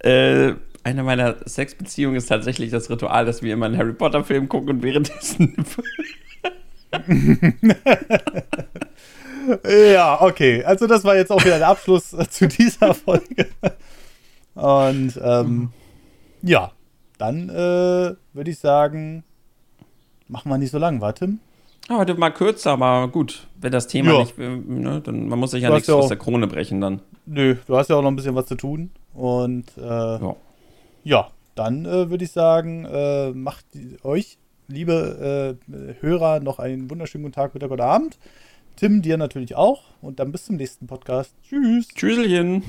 äh, eine meiner Sexbeziehungen ist tatsächlich das Ritual, dass wir immer einen Harry Potter-Film gucken und währenddessen. ja, okay. Also, das war jetzt auch wieder der Abschluss zu dieser Folge. Und ähm, ja, dann äh, würde ich sagen, machen wir nicht so lang, warte. Ja, heute mal kürzer, aber gut, wenn das Thema ja. nicht, ne, dann man muss sich ja nichts ja aus der Krone brechen dann. Nö, du hast ja auch noch ein bisschen was zu tun und äh, ja. Ja, dann äh, würde ich sagen, äh, macht euch, liebe äh, Hörer, noch einen wunderschönen guten Tag, Mittag oder Abend. Tim, dir natürlich auch. Und dann bis zum nächsten Podcast. Tschüss. Tschüsselchen.